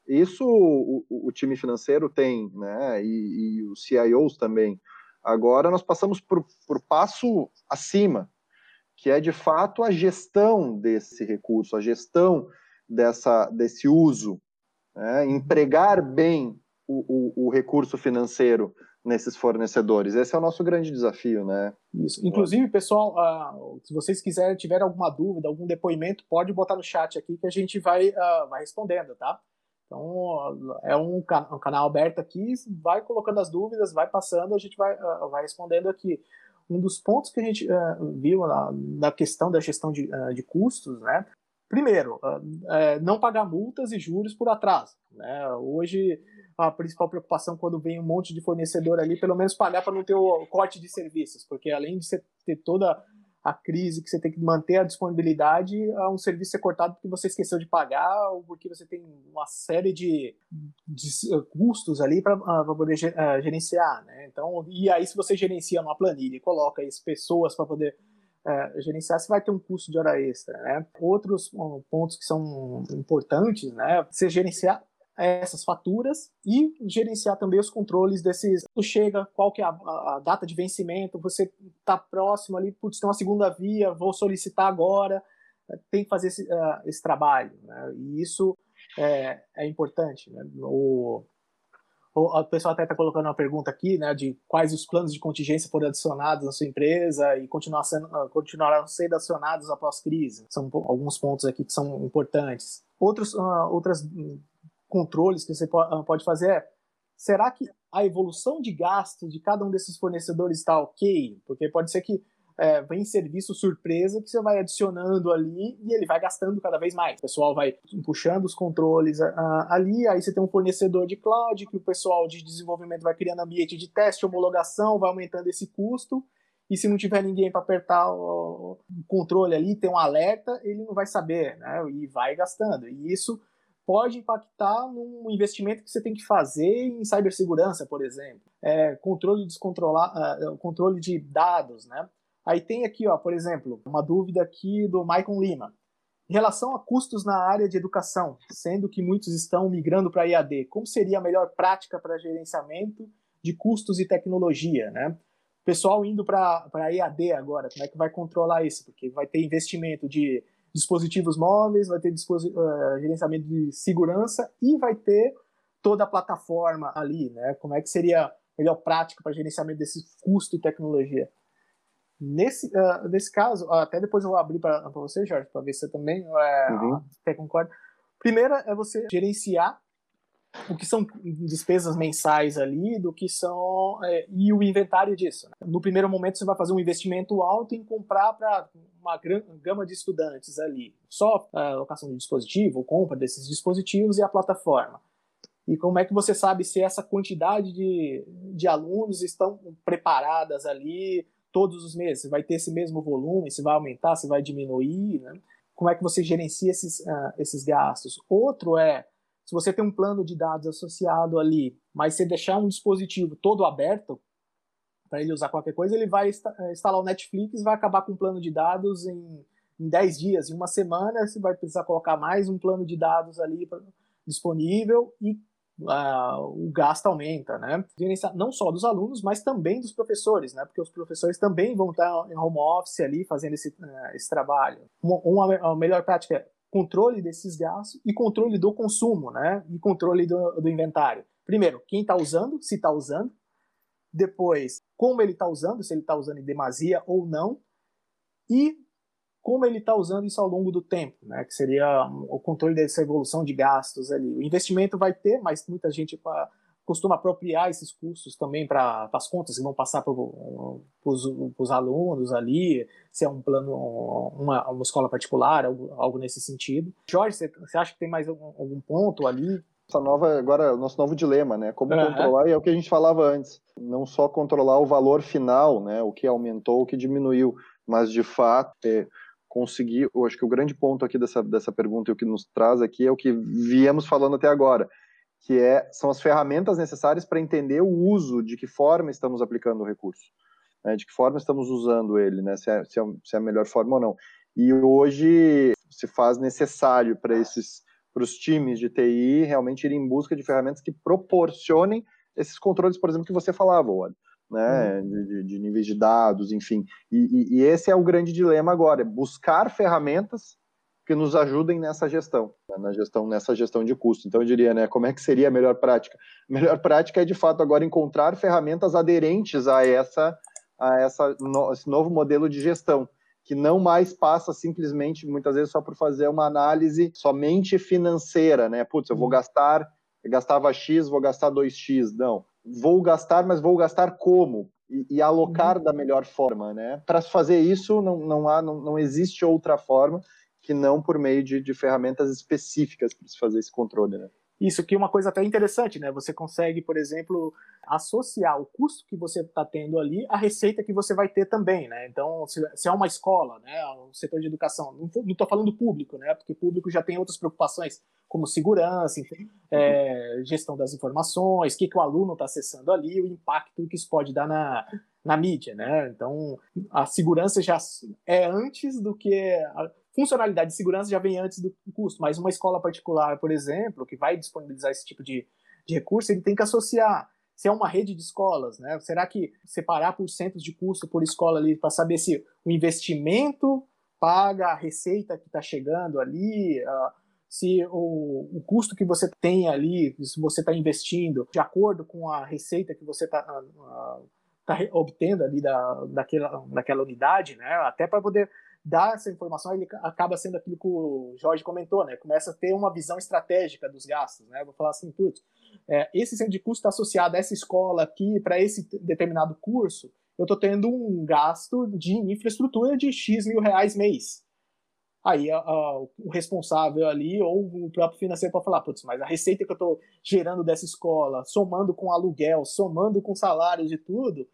B: Isso o, o, time financeiro tem, né? E, e, os CIOs também. Agora nós passamos por, por passo acima, que é de fato a gestão desse recurso, a gestão dessa, desse uso, né? empregar bem o, o, o, recurso financeiro nesses fornecedores. Esse é o nosso grande desafio, né?
A: Isso. Inclusive, pessoal, uh, se vocês quiserem, tiver alguma dúvida, algum depoimento, pode botar no chat aqui que a gente vai, uh, vai respondendo, tá? Então, é um, can um, canal aberto aqui, vai colocando as dúvidas, vai passando, a gente vai, uh, vai respondendo aqui um dos pontos que a gente uh, viu na, na, questão da gestão de, uh, de custos, né? Primeiro, uh, não pagar multas e juros por atraso. Né? Hoje, a principal preocupação quando vem um monte de fornecedor ali, pelo menos pagar para não ter o corte de serviços, porque além de ter toda a crise, que você tem que manter a disponibilidade, a um serviço ser cortado porque você esqueceu de pagar ou porque você tem uma série de, de eh, custos ali para ah, poder uh, gerenciar, né? Então, e aí se você gerencia uma planilha e coloca as pessoas para poder uh, gerenciar, você vai ter um custo de hora extra, né? Outros pontos que são importantes, né? Você gerenciar essas faturas e gerenciar também os controles desses. Chega, qual que é a, a data de vencimento, você está próximo ali, putz, tem uma segunda via, vou solicitar agora, tem que fazer esse, uh, esse trabalho. Né? E isso é, é importante. Né? O, o, pessoal até está colocando uma pergunta aqui, né, de quais os planos de contingência foram adicionados na sua empresa e continuar sendo, uh, continuarão sendo acionados após crise. São alguns pontos aqui que são importantes. Outros, uh, outras controles que você pode fazer é, será que a evolução de gasto de cada um desses fornecedores está ok? Porque pode ser que é, vem serviço surpresa que você vai adicionando ali e ele vai gastando cada vez mais. O pessoal vai puxando os controles uh, ali, aí você tem um fornecedor de cloud que o pessoal de desenvolvimento vai criando ambiente de teste, homologação, vai aumentando esse custo. E se não tiver ninguém para apertar o controle ali, tem um alerta, ele não vai saber, né? E vai gastando. E isso pode impactar num investimento que você tem que fazer em cibersegurança, por exemplo. É, controle descontrolar, uh, controle de dados, né? Aí tem aqui, ó, por exemplo, uma dúvida aqui do Maicon Lima. Em relação a custos na área de educação, sendo que muitos estão migrando para IAD, como seria a melhor prática para gerenciamento de custos e tecnologia, né? Pessoal indo para IAD agora, como é que vai controlar isso? Porque vai ter investimento de dispositivos móveis, vai ter uh, gerenciamento de segurança e vai ter toda a plataforma ali, né? Como é que seria a melhor prática para gerenciamento desse custo e tecnologia? Nesse, uh, nesse caso, até depois eu vou abrir para você, Jorge, para ver se você também é, uhum. até concorda. Primeira é você gerenciar o que são despesas mensais ali, do que são é, e o inventário disso. Né? No primeiro momento você vai fazer um investimento alto em comprar para uma gama de estudantes ali, só a locação de dispositivo, compra desses dispositivos e a plataforma. E como é que você sabe se essa quantidade de, de alunos estão preparadas ali todos os meses? Se vai ter esse mesmo volume, se vai aumentar, se vai diminuir, né? Como é que você gerencia esses, uh, esses gastos? Outro é se você tem um plano de dados associado ali, mas você deixar um dispositivo todo aberto para ele usar qualquer coisa, ele vai eh, instalar o Netflix, vai acabar com um plano de dados em, em 10 dias, em uma semana, você vai precisar colocar mais um plano de dados ali pra, disponível e Uh, o gasto aumenta, né? Não só dos alunos, mas também dos professores, né? Porque os professores também vão estar em home office ali fazendo esse, uh, esse trabalho. Uma, uma, melhor prática é controle desses gastos e controle do consumo, né? E controle do, do inventário. Primeiro, quem está usando, se está usando. Depois, como ele está usando, se ele está usando em demasia ou não. E como ele está usando isso ao longo do tempo, né? Que seria o controle dessa evolução de gastos ali. O investimento vai ter, mas muita gente costuma apropriar esses custos também para as contas que vão passar para os alunos ali, se é um plano, uma, uma escola particular, algo, algo, nesse sentido. Jorge, você, você acha que tem mais algum, algum, ponto ali?
B: Essa nova, agora, o nosso novo dilema, né? Como uhum. controlar, e é o que a gente falava antes, não só controlar o valor final, né? O que aumentou, o que diminuiu, mas de fato é, conseguir, eu acho que o grande ponto aqui dessa, dessa pergunta e o que nos traz aqui é o que viemos falando até agora, que é, são as ferramentas necessárias para entender o uso, de que forma estamos aplicando o recurso, né, de que forma estamos usando ele, né, se, é, se, é, se é a melhor forma ou não. E hoje se faz necessário para esses para os times de TI realmente ir em busca de ferramentas que proporcionem esses controles, por exemplo, que você falava, Wally, né, hum. de, de, níveis de dados, enfim. E, e, e, esse é o grande dilema agora, é buscar ferramentas que nos ajudem nessa gestão, né, na gestão nessa gestão de custo. Então eu diria, né, como é que seria a melhor prática? A melhor prática é de fato agora encontrar ferramentas aderentes a essa a essa no, esse novo modelo de gestão, que não mais passa simplesmente muitas vezes só por fazer uma análise somente financeira, né? Putz, eu vou uhum. gastar, eu gastava X, vou gastar 2X, não. Vou gastar, mas vou gastar como? E, e alocar uhum. da melhor forma, né? Para fazer isso, não, não, há, não, não existe outra forma que não por meio de, de ferramentas específicas para se fazer esse controle, né?
A: Isso aqui é uma coisa até interessante, né? Você consegue, por exemplo, associar o custo que você está tendo ali à receita que você vai ter também, né? Então, se, se é uma escola, né, o setor de educação, não estou falando público, né? Porque público já tem outras preocupações, como segurança, é, gestão das informações, o que, que o aluno está acessando ali, o impacto que isso pode dar na, na mídia, né? Então, a segurança já é antes do que funcionalidade de segurança já vem antes do custo, mas uma escola particular, por exemplo, que vai disponibilizar esse tipo de, de recurso, ele tem que associar se é uma rede de escolas, né? Será que separar por centos de custo por escola ali para saber se o investimento paga a receita que está chegando ali, uh, se o, o, custo que você tem ali, se você está investindo de acordo com a receita que você está uh, uh, tá obtendo ali da, daquela, daquela unidade, né? Até para poder dar essa informação, ele acaba sendo aquilo que o Jorge comentou, né? Começa a ter uma visão estratégica dos gastos, né? Vou falar assim, putz, é, esse centro de custo está associado a essa escola aqui para esse determinado curso, eu estou tendo um gasto de infraestrutura de X mil reais mês. Aí a, a, o responsável ali, ou o próprio financeiro, pode falar, putz, mas a receita que eu estou gerando dessa escola, somando com aluguel, somando com salários e tudo,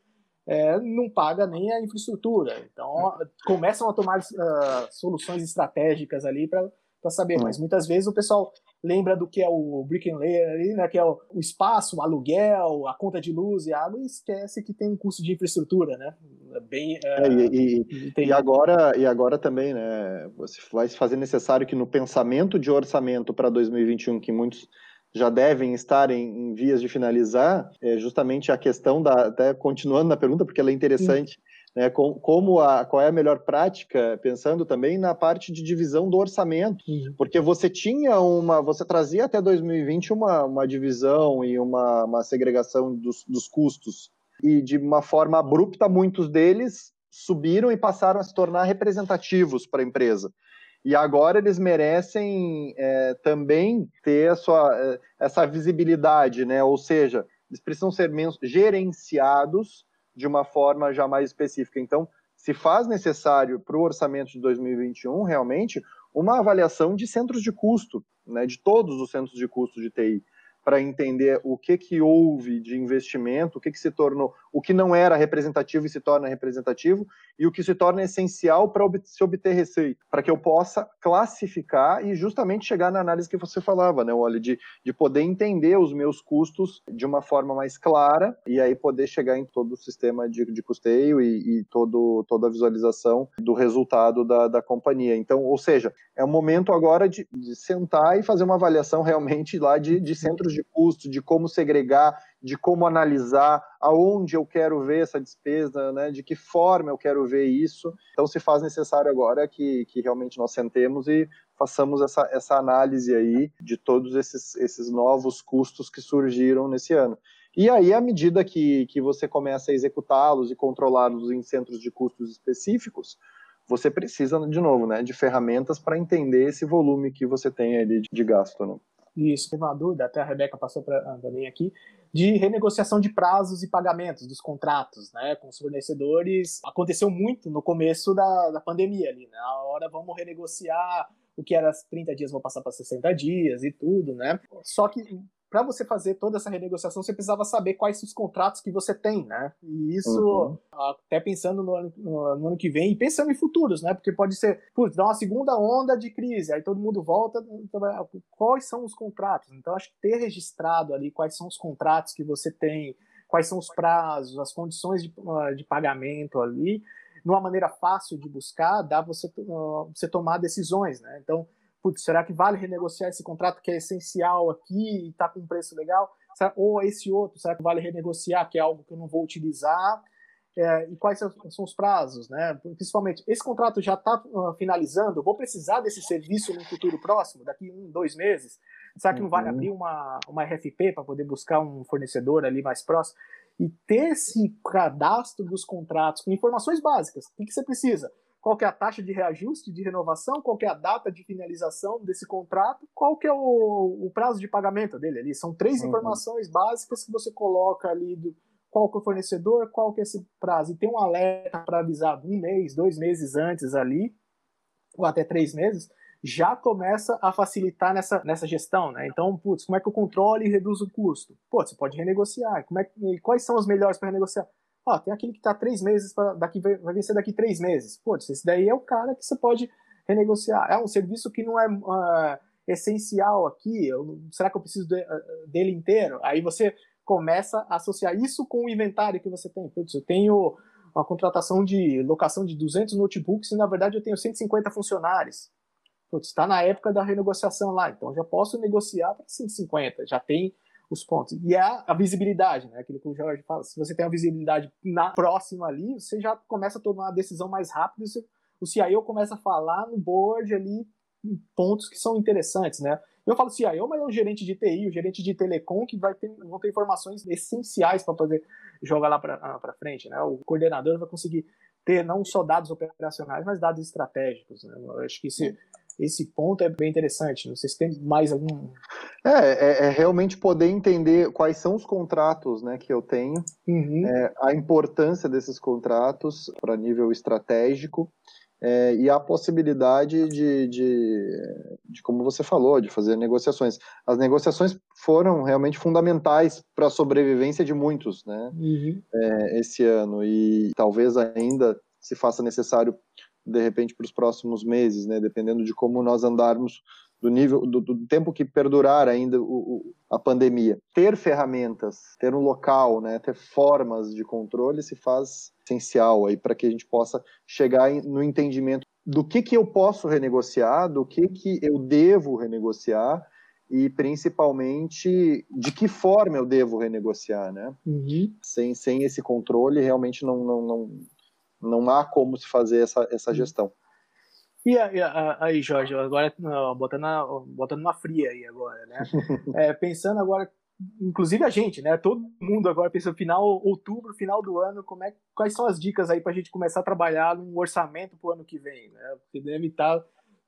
A: é, não paga nem a infraestrutura. Então, começam a tomar uh, soluções estratégicas ali para saber. Mas muitas vezes o pessoal lembra do que é o brick and layer ali, né, que é o, o, espaço, o aluguel, a conta de luz e água, e esquece que tem um custo de infraestrutura, né?
B: É bem. É, e, e, e, agora, e agora também, né? Você vai se fazer necessário que no pensamento de orçamento para 2021, que muitos já devem estar em, em, vias de finalizar, é justamente a questão da, até continuando na pergunta, porque ela é interessante, né, com, como a, qual é a melhor prática, pensando também na parte de divisão do orçamento, uhum. porque você tinha uma, você trazia até 2020 uma, uma divisão e uma, uma segregação dos, dos custos, e de uma forma abrupta, muitos deles subiram e passaram a se tornar representativos para a empresa. E agora eles merecem é, também ter sua, é, essa visibilidade, né? Ou seja, eles precisam ser gerenciados de uma forma já mais específica. Então, se faz necessário para o orçamento de 2021, realmente, uma avaliação de centros de custo, né, de todos os centros de custo de TI para entender o que que houve de investimento, o que que se tornou, o que não era representativo e se torna representativo, e o que se torna essencial para se obter receita, para que eu possa classificar e justamente chegar na análise que você falava, né, Wally, de, de poder entender os meus custos de uma forma mais clara e aí poder chegar em todo o sistema de, de custeio e, e todo, toda a visualização do resultado da, da companhia. Então, ou seja, é o momento agora de, de sentar e fazer uma avaliação realmente lá de, de centros de custo, de como segregar, de como analisar, aonde eu quero ver essa despesa, né, de que forma eu quero ver isso. Então, se faz necessário agora que, que realmente nós sentemos e façamos essa, essa análise aí de todos esses, esses novos custos que surgiram nesse ano. E aí, à medida que, que você começa a executá-los e controlá-los em centros de custos específicos, você precisa, de novo, né, de ferramentas para entender esse volume que você tem ali de, de gasto. Né?
A: Isso, teve uma dúvida, até a Rebeca passou para mim aqui, de renegociação de prazos e pagamentos dos contratos, né, com os fornecedores. Aconteceu muito no começo da, da pandemia ali, né, a hora vamos renegociar, o que era 30 dias vou passar para 60 dias e tudo, né. Só que para você fazer toda essa renegociação, você precisava saber quais são os contratos que você tem, né? E isso, uhum. até pensando no ano, no, no ano, que vem e pensando em futuros, né? Porque pode ser, putz, dá uma segunda onda de crise, aí todo mundo volta, então, quais são os contratos? Então, acho que ter registrado ali quais são os contratos que você tem, quais são os prazos, as condições de, ah, de pagamento ali, de uma maneira fácil de buscar, dá você, uh, você tomar decisões, né? Então, putz, será que vale renegociar esse contrato que é essencial aqui e está com um preço legal? Ou esse outro, será que vale renegociar, que é algo que eu não vou utilizar? É, e quais são, são, os prazos, né? Principalmente, esse contrato já está uh, finalizando, vou precisar desse serviço no futuro próximo, daqui um, dois meses? Será que uhum. não vale uhum. abrir uma, uma RFP para poder buscar um fornecedor ali mais próximo? E ter esse cadastro dos contratos com informações básicas. O que, que você precisa? Qual que é a taxa de reajuste de renovação, qual que é a data de finalização desse contrato, qual que é o, o prazo de pagamento dele ali. São três uhum. informações básicas que você coloca ali do qual que é o fornecedor, qual que é esse prazo. E tem um alerta para avisar um mês, dois meses antes ali, ou até três meses, já começa a facilitar nessa, nessa gestão, né? Então, putz, como é que eu controlo e reduzo o custo? Pô, você pode renegociar. Como é, quais são os melhores para renegociar? Ó, tem aquele que está três meses, pra, daqui vai, vencer daqui três meses. Pô, esse daí é o cara que você pode renegociar. É um serviço que não é uh, essencial aqui. Eu, será que eu preciso de, uh, dele inteiro? Aí você começa a associar isso com o inventário que você tem. Putz, eu tenho uma contratação de locação de 200 notebooks e na verdade eu tenho 150 funcionários. Está na época da renegociação lá, então já posso negociar para 150, já tem os pontos. E é a visibilidade, né? Aquilo que o Jorge fala, se você tem a visibilidade na próxima ali, você já começa a tomar uma decisão mais rápido, você, o CIO começa a falar no board ali pontos que são interessantes, né? Eu falo CIO, mas é o gerente de TI, o gerente de telecom que vai ter, vão ter informações essenciais para poder jogar lá para ah, frente, né? O coordenador vai conseguir ter não só dados operacionais, mas dados estratégicos. Né? Eu acho que esse, esse ponto é bem interessante. Não sei se tem mais algum.
B: É, é, é realmente poder entender quais são os contratos né, que eu tenho, uhum. é, a importância desses contratos para nível estratégico é, e a possibilidade de, de, de, como você falou, de fazer negociações. As negociações foram realmente fundamentais para a sobrevivência de muitos, né, uhum. é, esse ano, e talvez ainda se faça necessário, de repente, para os próximos meses, né, dependendo de como nós andarmos do nível do, do tempo que perdurar ainda o, o, a pandemia. Ter ferramentas, ter um local, né, ter formas de controle se faz essencial aí para que a gente possa chegar no entendimento do que que eu posso renegociar, do que que eu devo renegociar e principalmente de que forma eu devo renegociar, né? Uhum. Sem, sem esse controle realmente não, não, não, não há como se fazer essa, essa uhum. gestão.
A: E aí, Jorge, agora botando, botando uma fria aí agora, né? [laughs] É, pensando agora, inclusive a gente, né? Todo mundo agora pensa final outubro, final do ano, como é, quais são as dicas aí para a gente começar a trabalhar num orçamento para o ano que vem, né? Porque deve estar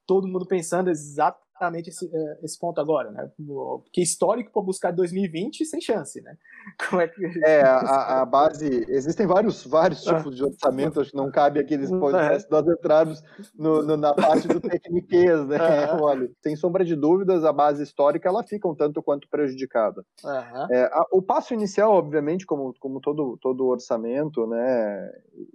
A: todo mundo pensando exatamente exatamente esse, é, esse ponto agora, né? Porque histórico para buscar 2020 sem chance, né? [laughs]
B: Como é que é a, a base existem vários vários ah. tipos de orçamento, acho que não cabe aqui nesse podcast nós entrarmos no, no, na parte do tecniquez, né? [laughs] Olha, sem sombra de dúvidas, a base histórica ela fica um tanto quanto prejudicada. Uhum. É, a, o passo inicial, obviamente, como, como todo todo orçamento, né?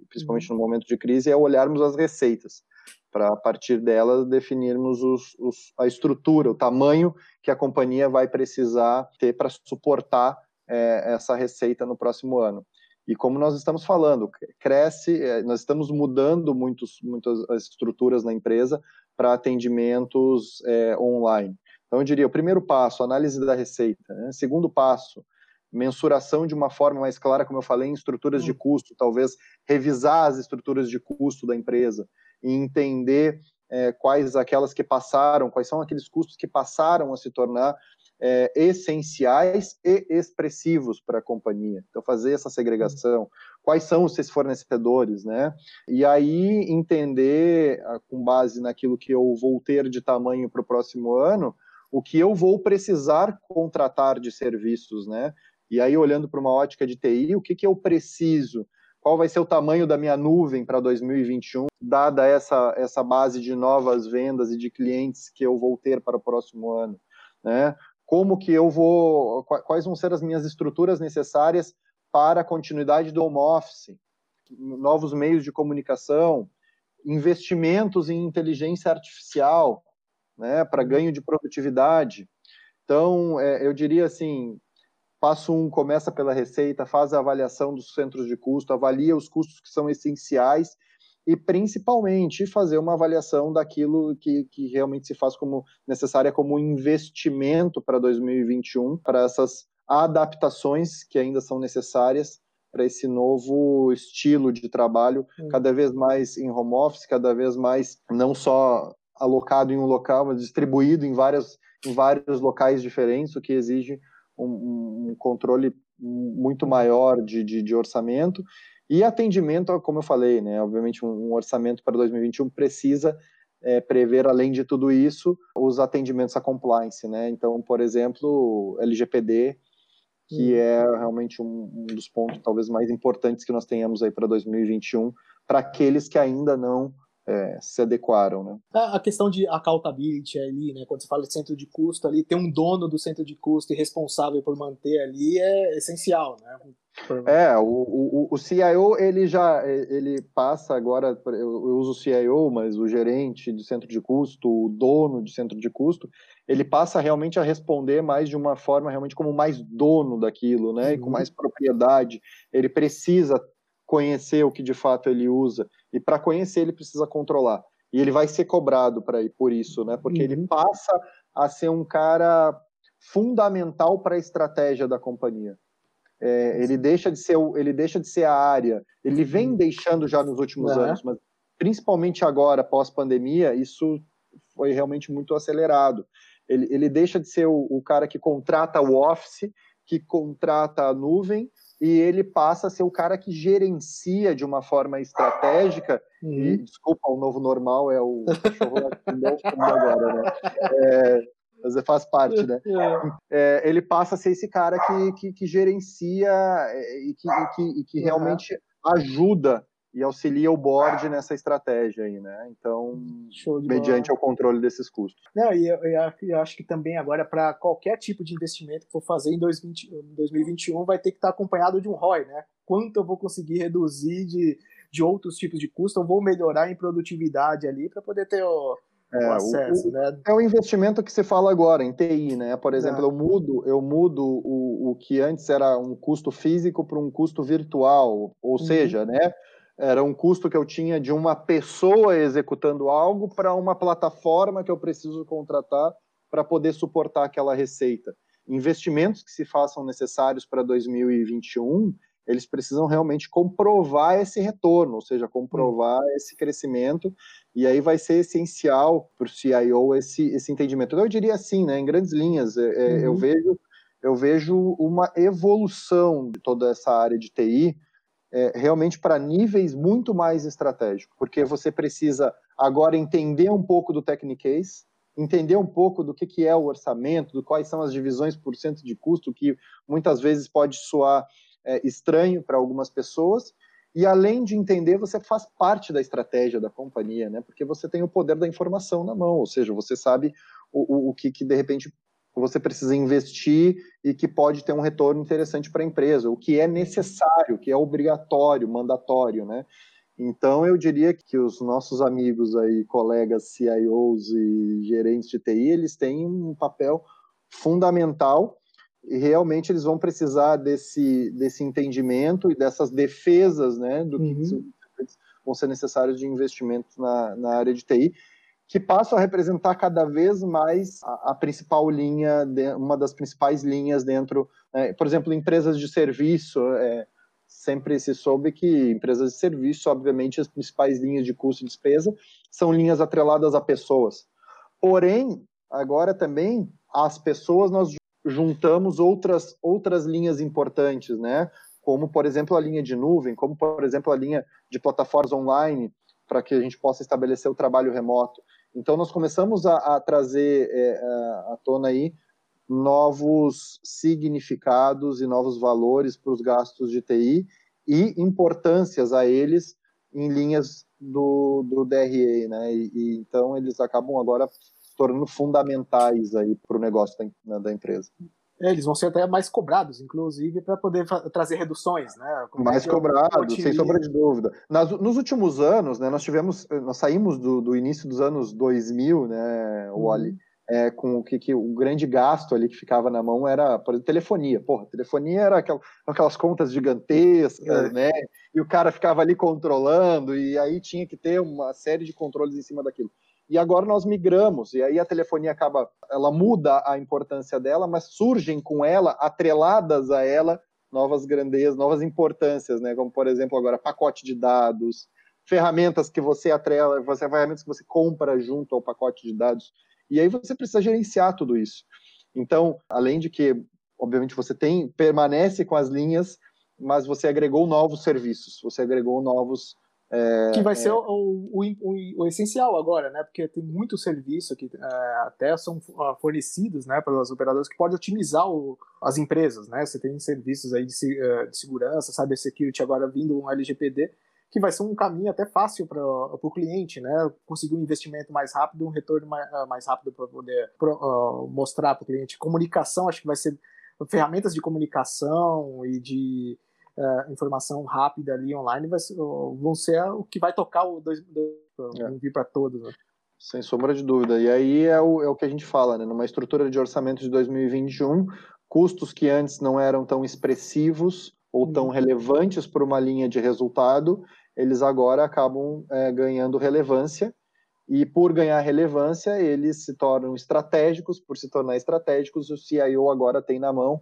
B: Principalmente uhum. no momento de crise, é olharmos as receitas para a partir dela definirmos os, os, a estrutura, o tamanho que a companhia vai precisar ter para suportar é, essa receita no próximo ano. E como nós estamos falando, cresce, é, nós estamos mudando muitos, muitas estruturas na empresa para atendimentos é, online. Então, eu diria, o primeiro passo, análise da receita. Né? Segundo passo, mensuração de uma forma mais clara, como eu falei, em estruturas de hum. custo, talvez revisar as estruturas de custo da empresa e entender é, quais aquelas que passaram, quais são aqueles custos que passaram a se tornar é, essenciais e expressivos para a companhia. Então, fazer essa segregação. Quais são os seus fornecedores, né? E aí entender, ah, com base naquilo que eu vou ter de tamanho para o próximo ano, o que eu vou precisar contratar de serviços, né? E aí, olhando para uma ótica de TI, o que, que eu preciso qual vai ser o tamanho da minha nuvem para 2021, dada essa, essa base de novas vendas e de clientes que eu vou ter para o próximo ano, né? Como que eu vou, quais vão ser as minhas estruturas necessárias para a continuidade do home office, novos meios de comunicação, investimentos em inteligência artificial, né, para ganho de produtividade. Então, é, eu diria assim, Passo um, começa pela receita, faz a avaliação dos centros de custo, avalia os custos que são essenciais e, principalmente, fazer uma avaliação daquilo que, que realmente se faz como necessária como investimento para 2021, para essas adaptações que ainda são necessárias para esse novo estilo de trabalho, hum. cada vez mais em home office, cada vez mais não só alocado em um local, mas distribuído em, várias, em vários locais diferentes, o que exige um, um controle muito maior de, de, de, orçamento e atendimento, como eu falei, né? Obviamente, um, orçamento para 2021 precisa é, prever, além de tudo isso, os atendimentos a compliance, né? Então, por exemplo, LGPD, que hum. é realmente um, um, dos pontos talvez mais importantes que nós tenhamos aí para 2021, para aqueles que ainda não é, se adequaram, né?
A: A questão de accountability ali, né? Quando você fala de centro de custo ali, ter um dono do centro de custo e responsável por manter ali é essencial, né?
B: É, o, o, o CIO, ele já, ele passa agora, eu, uso o CIO, mas o gerente de centro de custo, o dono de centro de custo, ele passa realmente a responder mais de uma forma realmente como mais dono daquilo, né, uhum. e com uhum. mais propriedade. Ele precisa conhecer o que de fato ele usa. E para conhecer, ele precisa controlar. E ele vai ser cobrado para ir por isso, né? Porque uhum. ele passa a ser um cara fundamental para a estratégia da companhia. É, ele deixa de ser ele deixa de ser a área. Ele vem deixando já nos últimos uhum. anos, mas principalmente agora pós pandemia, isso foi realmente muito acelerado. Ele, ele deixa de ser o, o cara que contrata o office, que contrata a nuvem e ele passa a ser o cara que gerencia de uma forma estratégica. Uhum. E, desculpa, o novo normal é o cachorro [laughs] agora, né? É, mas é, faz parte, né? É. é, ele passa a ser esse cara que, que, que gerencia é, e que, e que, e que realmente uhum. ajuda e auxilia o board nessa estratégia aí, né? Então, mediante bola. o controle desses custos.
A: Não, e eu, eu, eu acho que também agora, para qualquer tipo de investimento que for fazer em 2020, 2021, vai ter que estar acompanhado de um ROI, né? Quanto eu vou conseguir reduzir de, de outros tipos de custo, eu vou melhorar em produtividade ali para poder ter o, é, o acesso,
B: o,
A: né?
B: É o investimento que se fala agora em TI, né? Por exemplo, é. eu mudo, eu mudo o, o que antes era um custo físico para um custo virtual, ou uhum. seja, né? Era um custo que eu tinha de uma pessoa executando algo para uma plataforma que eu preciso contratar para poder suportar aquela receita. Investimentos que se façam necessários para 2021, eles precisam realmente comprovar esse retorno, ou seja, comprovar hum. esse crescimento, e aí vai ser essencial para o CIO esse, esse entendimento. Eu diria assim, né, em grandes linhas, é, uhum. eu, vejo, eu vejo uma evolução de toda essa área de TI, é, realmente para níveis muito mais estratégicos, porque você precisa agora entender um pouco do Technicase, entender um pouco do que, que é o orçamento, do quais são as divisões por cento de custo, que muitas vezes pode soar é, estranho para algumas pessoas, e além de entender, você faz parte da estratégia da companhia, né? Porque você tem o poder da informação na mão, ou seja, você sabe o, o, o que, que de repente você precisa investir e que pode ter um retorno interessante para a empresa, o que é necessário, o que é obrigatório, mandatório, né? Então eu diria que os nossos amigos aí, colegas CIOs e gerentes de TI, eles têm um papel fundamental e realmente eles vão precisar desse, desse entendimento e dessas defesas, né, do que uhum. vão ser necessários de investimentos na, na área de TI que passam a representar cada vez mais a, a principal linha, de, uma das principais linhas dentro, né? por exemplo, empresas de serviço, é, sempre se soube que empresas de serviço, obviamente, as principais linhas de custo e despesa são linhas atreladas a pessoas. Porém, agora também, as pessoas nós juntamos outras, outras linhas importantes, né? Como, por exemplo, a linha de nuvem, como, por exemplo, a linha de plataformas online, para que a gente possa estabelecer o trabalho remoto. Então, nós começamos a, a trazer é, à tona aí novos significados e novos valores para os gastos de TI e importâncias a eles em linhas do, do DRE, né? E, e então eles acabam agora se tornando fundamentais aí para o negócio da, da empresa.
A: É, eles vão ser até mais cobrados, inclusive, para poder trazer reduções, né?
B: Como mais cobrados, sem sombra de dúvida. Nas, nos últimos anos, né, nós tivemos, nós saímos do, do início dos anos 2000, né, o Oli, uhum. é, com o que, que, o grande gasto ali que ficava na mão era, por exemplo, telefonia. Porra, telefonia era aquel, aquelas contas gigantescas, é. né? E o cara ficava ali controlando, e aí tinha que ter uma série de controles em cima daquilo e agora nós migramos, e aí a telefonia acaba, ela muda a importância dela, mas surgem com ela, atreladas a ela, novas grandezas, novas importâncias, né? Como, por exemplo, agora pacote de dados, ferramentas que você atrela, você, ferramentas que você compra junto ao pacote de dados. E aí você precisa gerenciar tudo isso. Então, além de que, obviamente, você tem, permanece com as linhas, mas você agregou novos serviços, você agregou novos
A: é, que vai é... ser o, o, o, o, essencial agora, né? Porque tem muito serviço que é, até são ah, fornecidos, né, pelas operadoras que pode otimizar as empresas, né? Você tem serviços aí de, é, de segurança, cybersecurity agora vindo um LGPD, que vai ser um caminho até fácil para o cliente, né? Conseguir um investimento mais rápido, um retorno mais, ah, mais rápido para poder pro, uh, mostrar para o cliente. Comunicação, acho que vai ser ferramentas de comunicação e de uh, informação rápida ali online vai vão ser o que vai tocar o dois, dois é. vir para todos. Né?
B: Sem sombra de dúvida. E aí é o, é o que a gente fala, né? Numa estrutura de orçamento de 2021, custos que antes não eram tão expressivos ou tão uhum. relevantes para uma linha de resultado, eles agora acabam é, ganhando relevância e por ganhar relevância eles se tornam estratégicos, por se tornar estratégicos o CIO agora tem na mão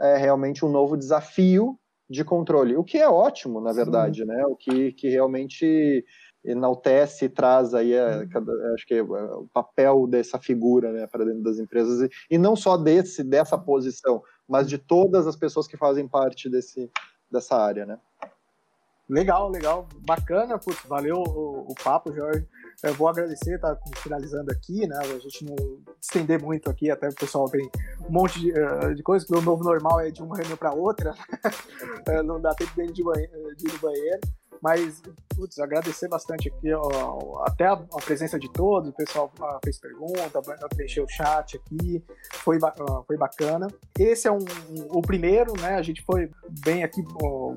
B: é, realmente um novo desafio de controle, o que é ótimo na verdade, Sim. né? O que, que realmente enaltece e traz aí a, uhum. acho que é o papel dessa figura né, para dentro das empresas e, e, não só desse dessa posição, mas de todas as pessoas que fazem parte desse dessa área, né?
A: Legal, legal, bacana, putz, valeu o, o papo, Jorge. Eu vou agradecer, tá finalizando aqui, né? A gente não estender muito aqui, até o pessoal tem um monte de, uh, de coisa, porque o novo normal é de uma reunião para outra, [laughs] eh, não dá tempo de, de ir no banheiro. Mas, putz, agradecer bastante aqui, ó, até a, a, presença de todos, o pessoal uh, fez pergunta, preencheu o chat aqui, foi, uh, foi bacana. Esse é um, um, o primeiro, né? A gente foi bem aqui ó,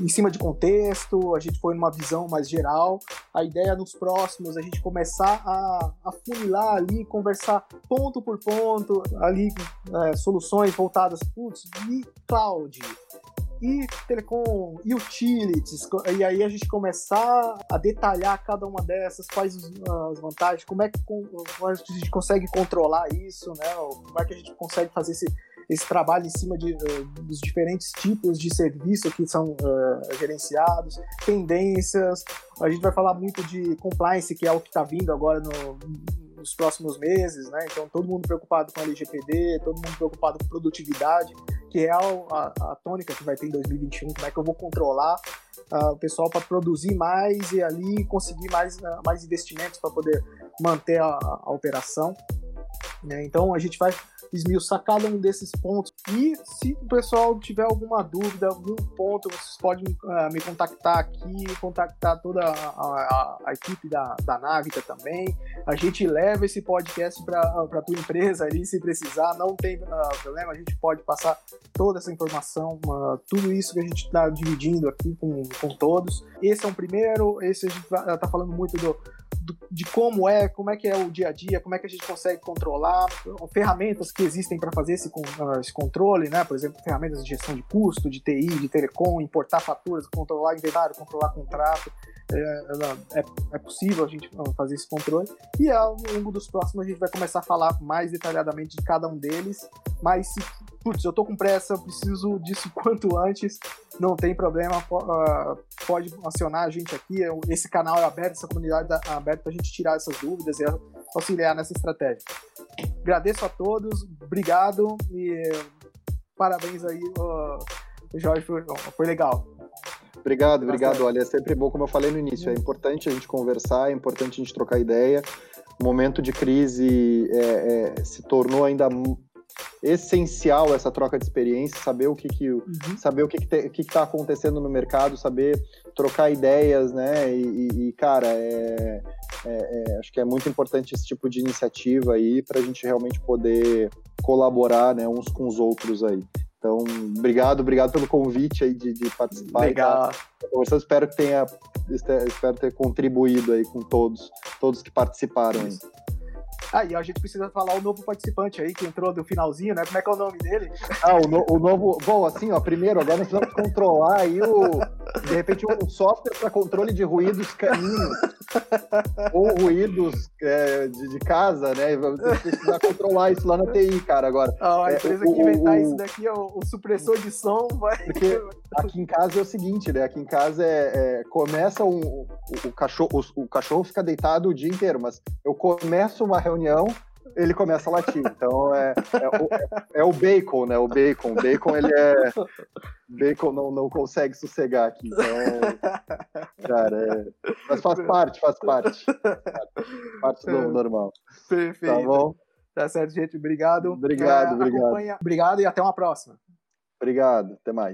A: em cima de contexto, a gente foi numa visão mais geral. A ideia nos próximos a gente começar a, a funilar ali, conversar ponto por ponto, ali, é, soluções voltadas, putz, e cloud e telecom, e utilities, e aí a gente começar a detalhar cada uma dessas, quais as vantagens, como é que a gente consegue controlar isso, né? Como é que a gente consegue fazer esse, esse trabalho em cima de, uh, dos diferentes tipos de serviço que são uh, gerenciados, tendências. A gente vai falar muito de compliance, que é o que está vindo agora no, nos próximos meses, né? Então, todo mundo preocupado com a LGPD, todo mundo preocupado com produtividade que é a, a, a, tônica que vai ter em 2021, como é que eu vou controlar uh, o pessoal para produzir mais e ali conseguir mais, uh, mais investimentos para poder manter a, a operação. Né? Então a gente vai esmiuçar cada um desses pontos. E se o pessoal tiver alguma dúvida, algum ponto, vocês podem uh, me contactar aqui, contactar toda a, a, a equipe da, da Navita também. A gente leva esse podcast para a tua empresa ali, se precisar, não tem uh, problema, a gente pode passar toda essa informação, uh, tudo isso que a gente está dividindo aqui com, com todos. Esse é um primeiro, esse a gente está falando muito do de como é, como é que é o dia a dia, como é que a gente consegue controlar, ferramentas que existem para fazer esse, uh, esse, controle, né? Por exemplo, ferramentas de gestão de custo, de TI, de telecom, importar faturas, controlar inventário, controlar contrato. É, é, é, possível a gente fazer esse controle. E ao longo dos próximos a gente vai começar a falar mais detalhadamente de cada um deles. Mas se putz, eu tô com pressa, preciso disso [laughs] quanto antes, não tem problema, ah, pode acionar a gente aqui, esse canal é aberto, essa comunidade é aberta para a gente tirar essas dúvidas e auxiliar nessa estratégia. Agradeço a todos, obrigado e parabéns aí, Jorge, foi legal.
B: Obrigado, obrigado. Olha, é sempre bom, como eu falei no início, é importante a gente conversar, é importante a gente trocar ideia. O momento de crise é, é, se tornou ainda essencial essa troca de experiência, saber o que que, uhum. saber o que que, te, que que tá acontecendo no mercado, saber trocar ideias, né? E, e cara, é, é, é, acho que é muito importante esse tipo de iniciativa aí para a gente realmente poder colaborar, né, uns com os outros aí. Então, obrigado, obrigado pelo convite aí de, de participar.
A: Legal.
B: Tá? espero que tenha, espero ter contribuído aí com todos, todos que participaram. Aí.
A: Ah, e a gente precisa falar o novo participante aí que entrou do finalzinho, né? Como é que é o nome dele?
B: Ah, o, no, o novo. Bom, assim, ó, primeiro, agora nós precisamos controlar aí o. De repente, um software para controle de ruídos caninos. ou ruídos é, de, de, casa, né? Vamos precisar controlar isso lá na TI, cara, agora.
A: Ah, a é, empresa é, que inventar o, isso daqui, é o, o, supressor de som vai.
B: Porque aqui em casa é o seguinte, né? Aqui em casa é, é começa um, o, o cachorro, o, o cachorro fica deitado o dia inteiro, mas eu começo uma reunião ele começa a latir. Então é, é, o, é o bacon, né? O bacon. O bacon, ele é. Bacon não, não consegue sossegar aqui. Então, cara, é... mas faz parte, faz parte. Parte do normal.
A: Perfeito. Tá bom? Tá certo, gente. Obrigado.
B: Obrigado, é, obrigado. Acompanha.
A: Obrigado e até uma próxima.
B: Obrigado. Até mais.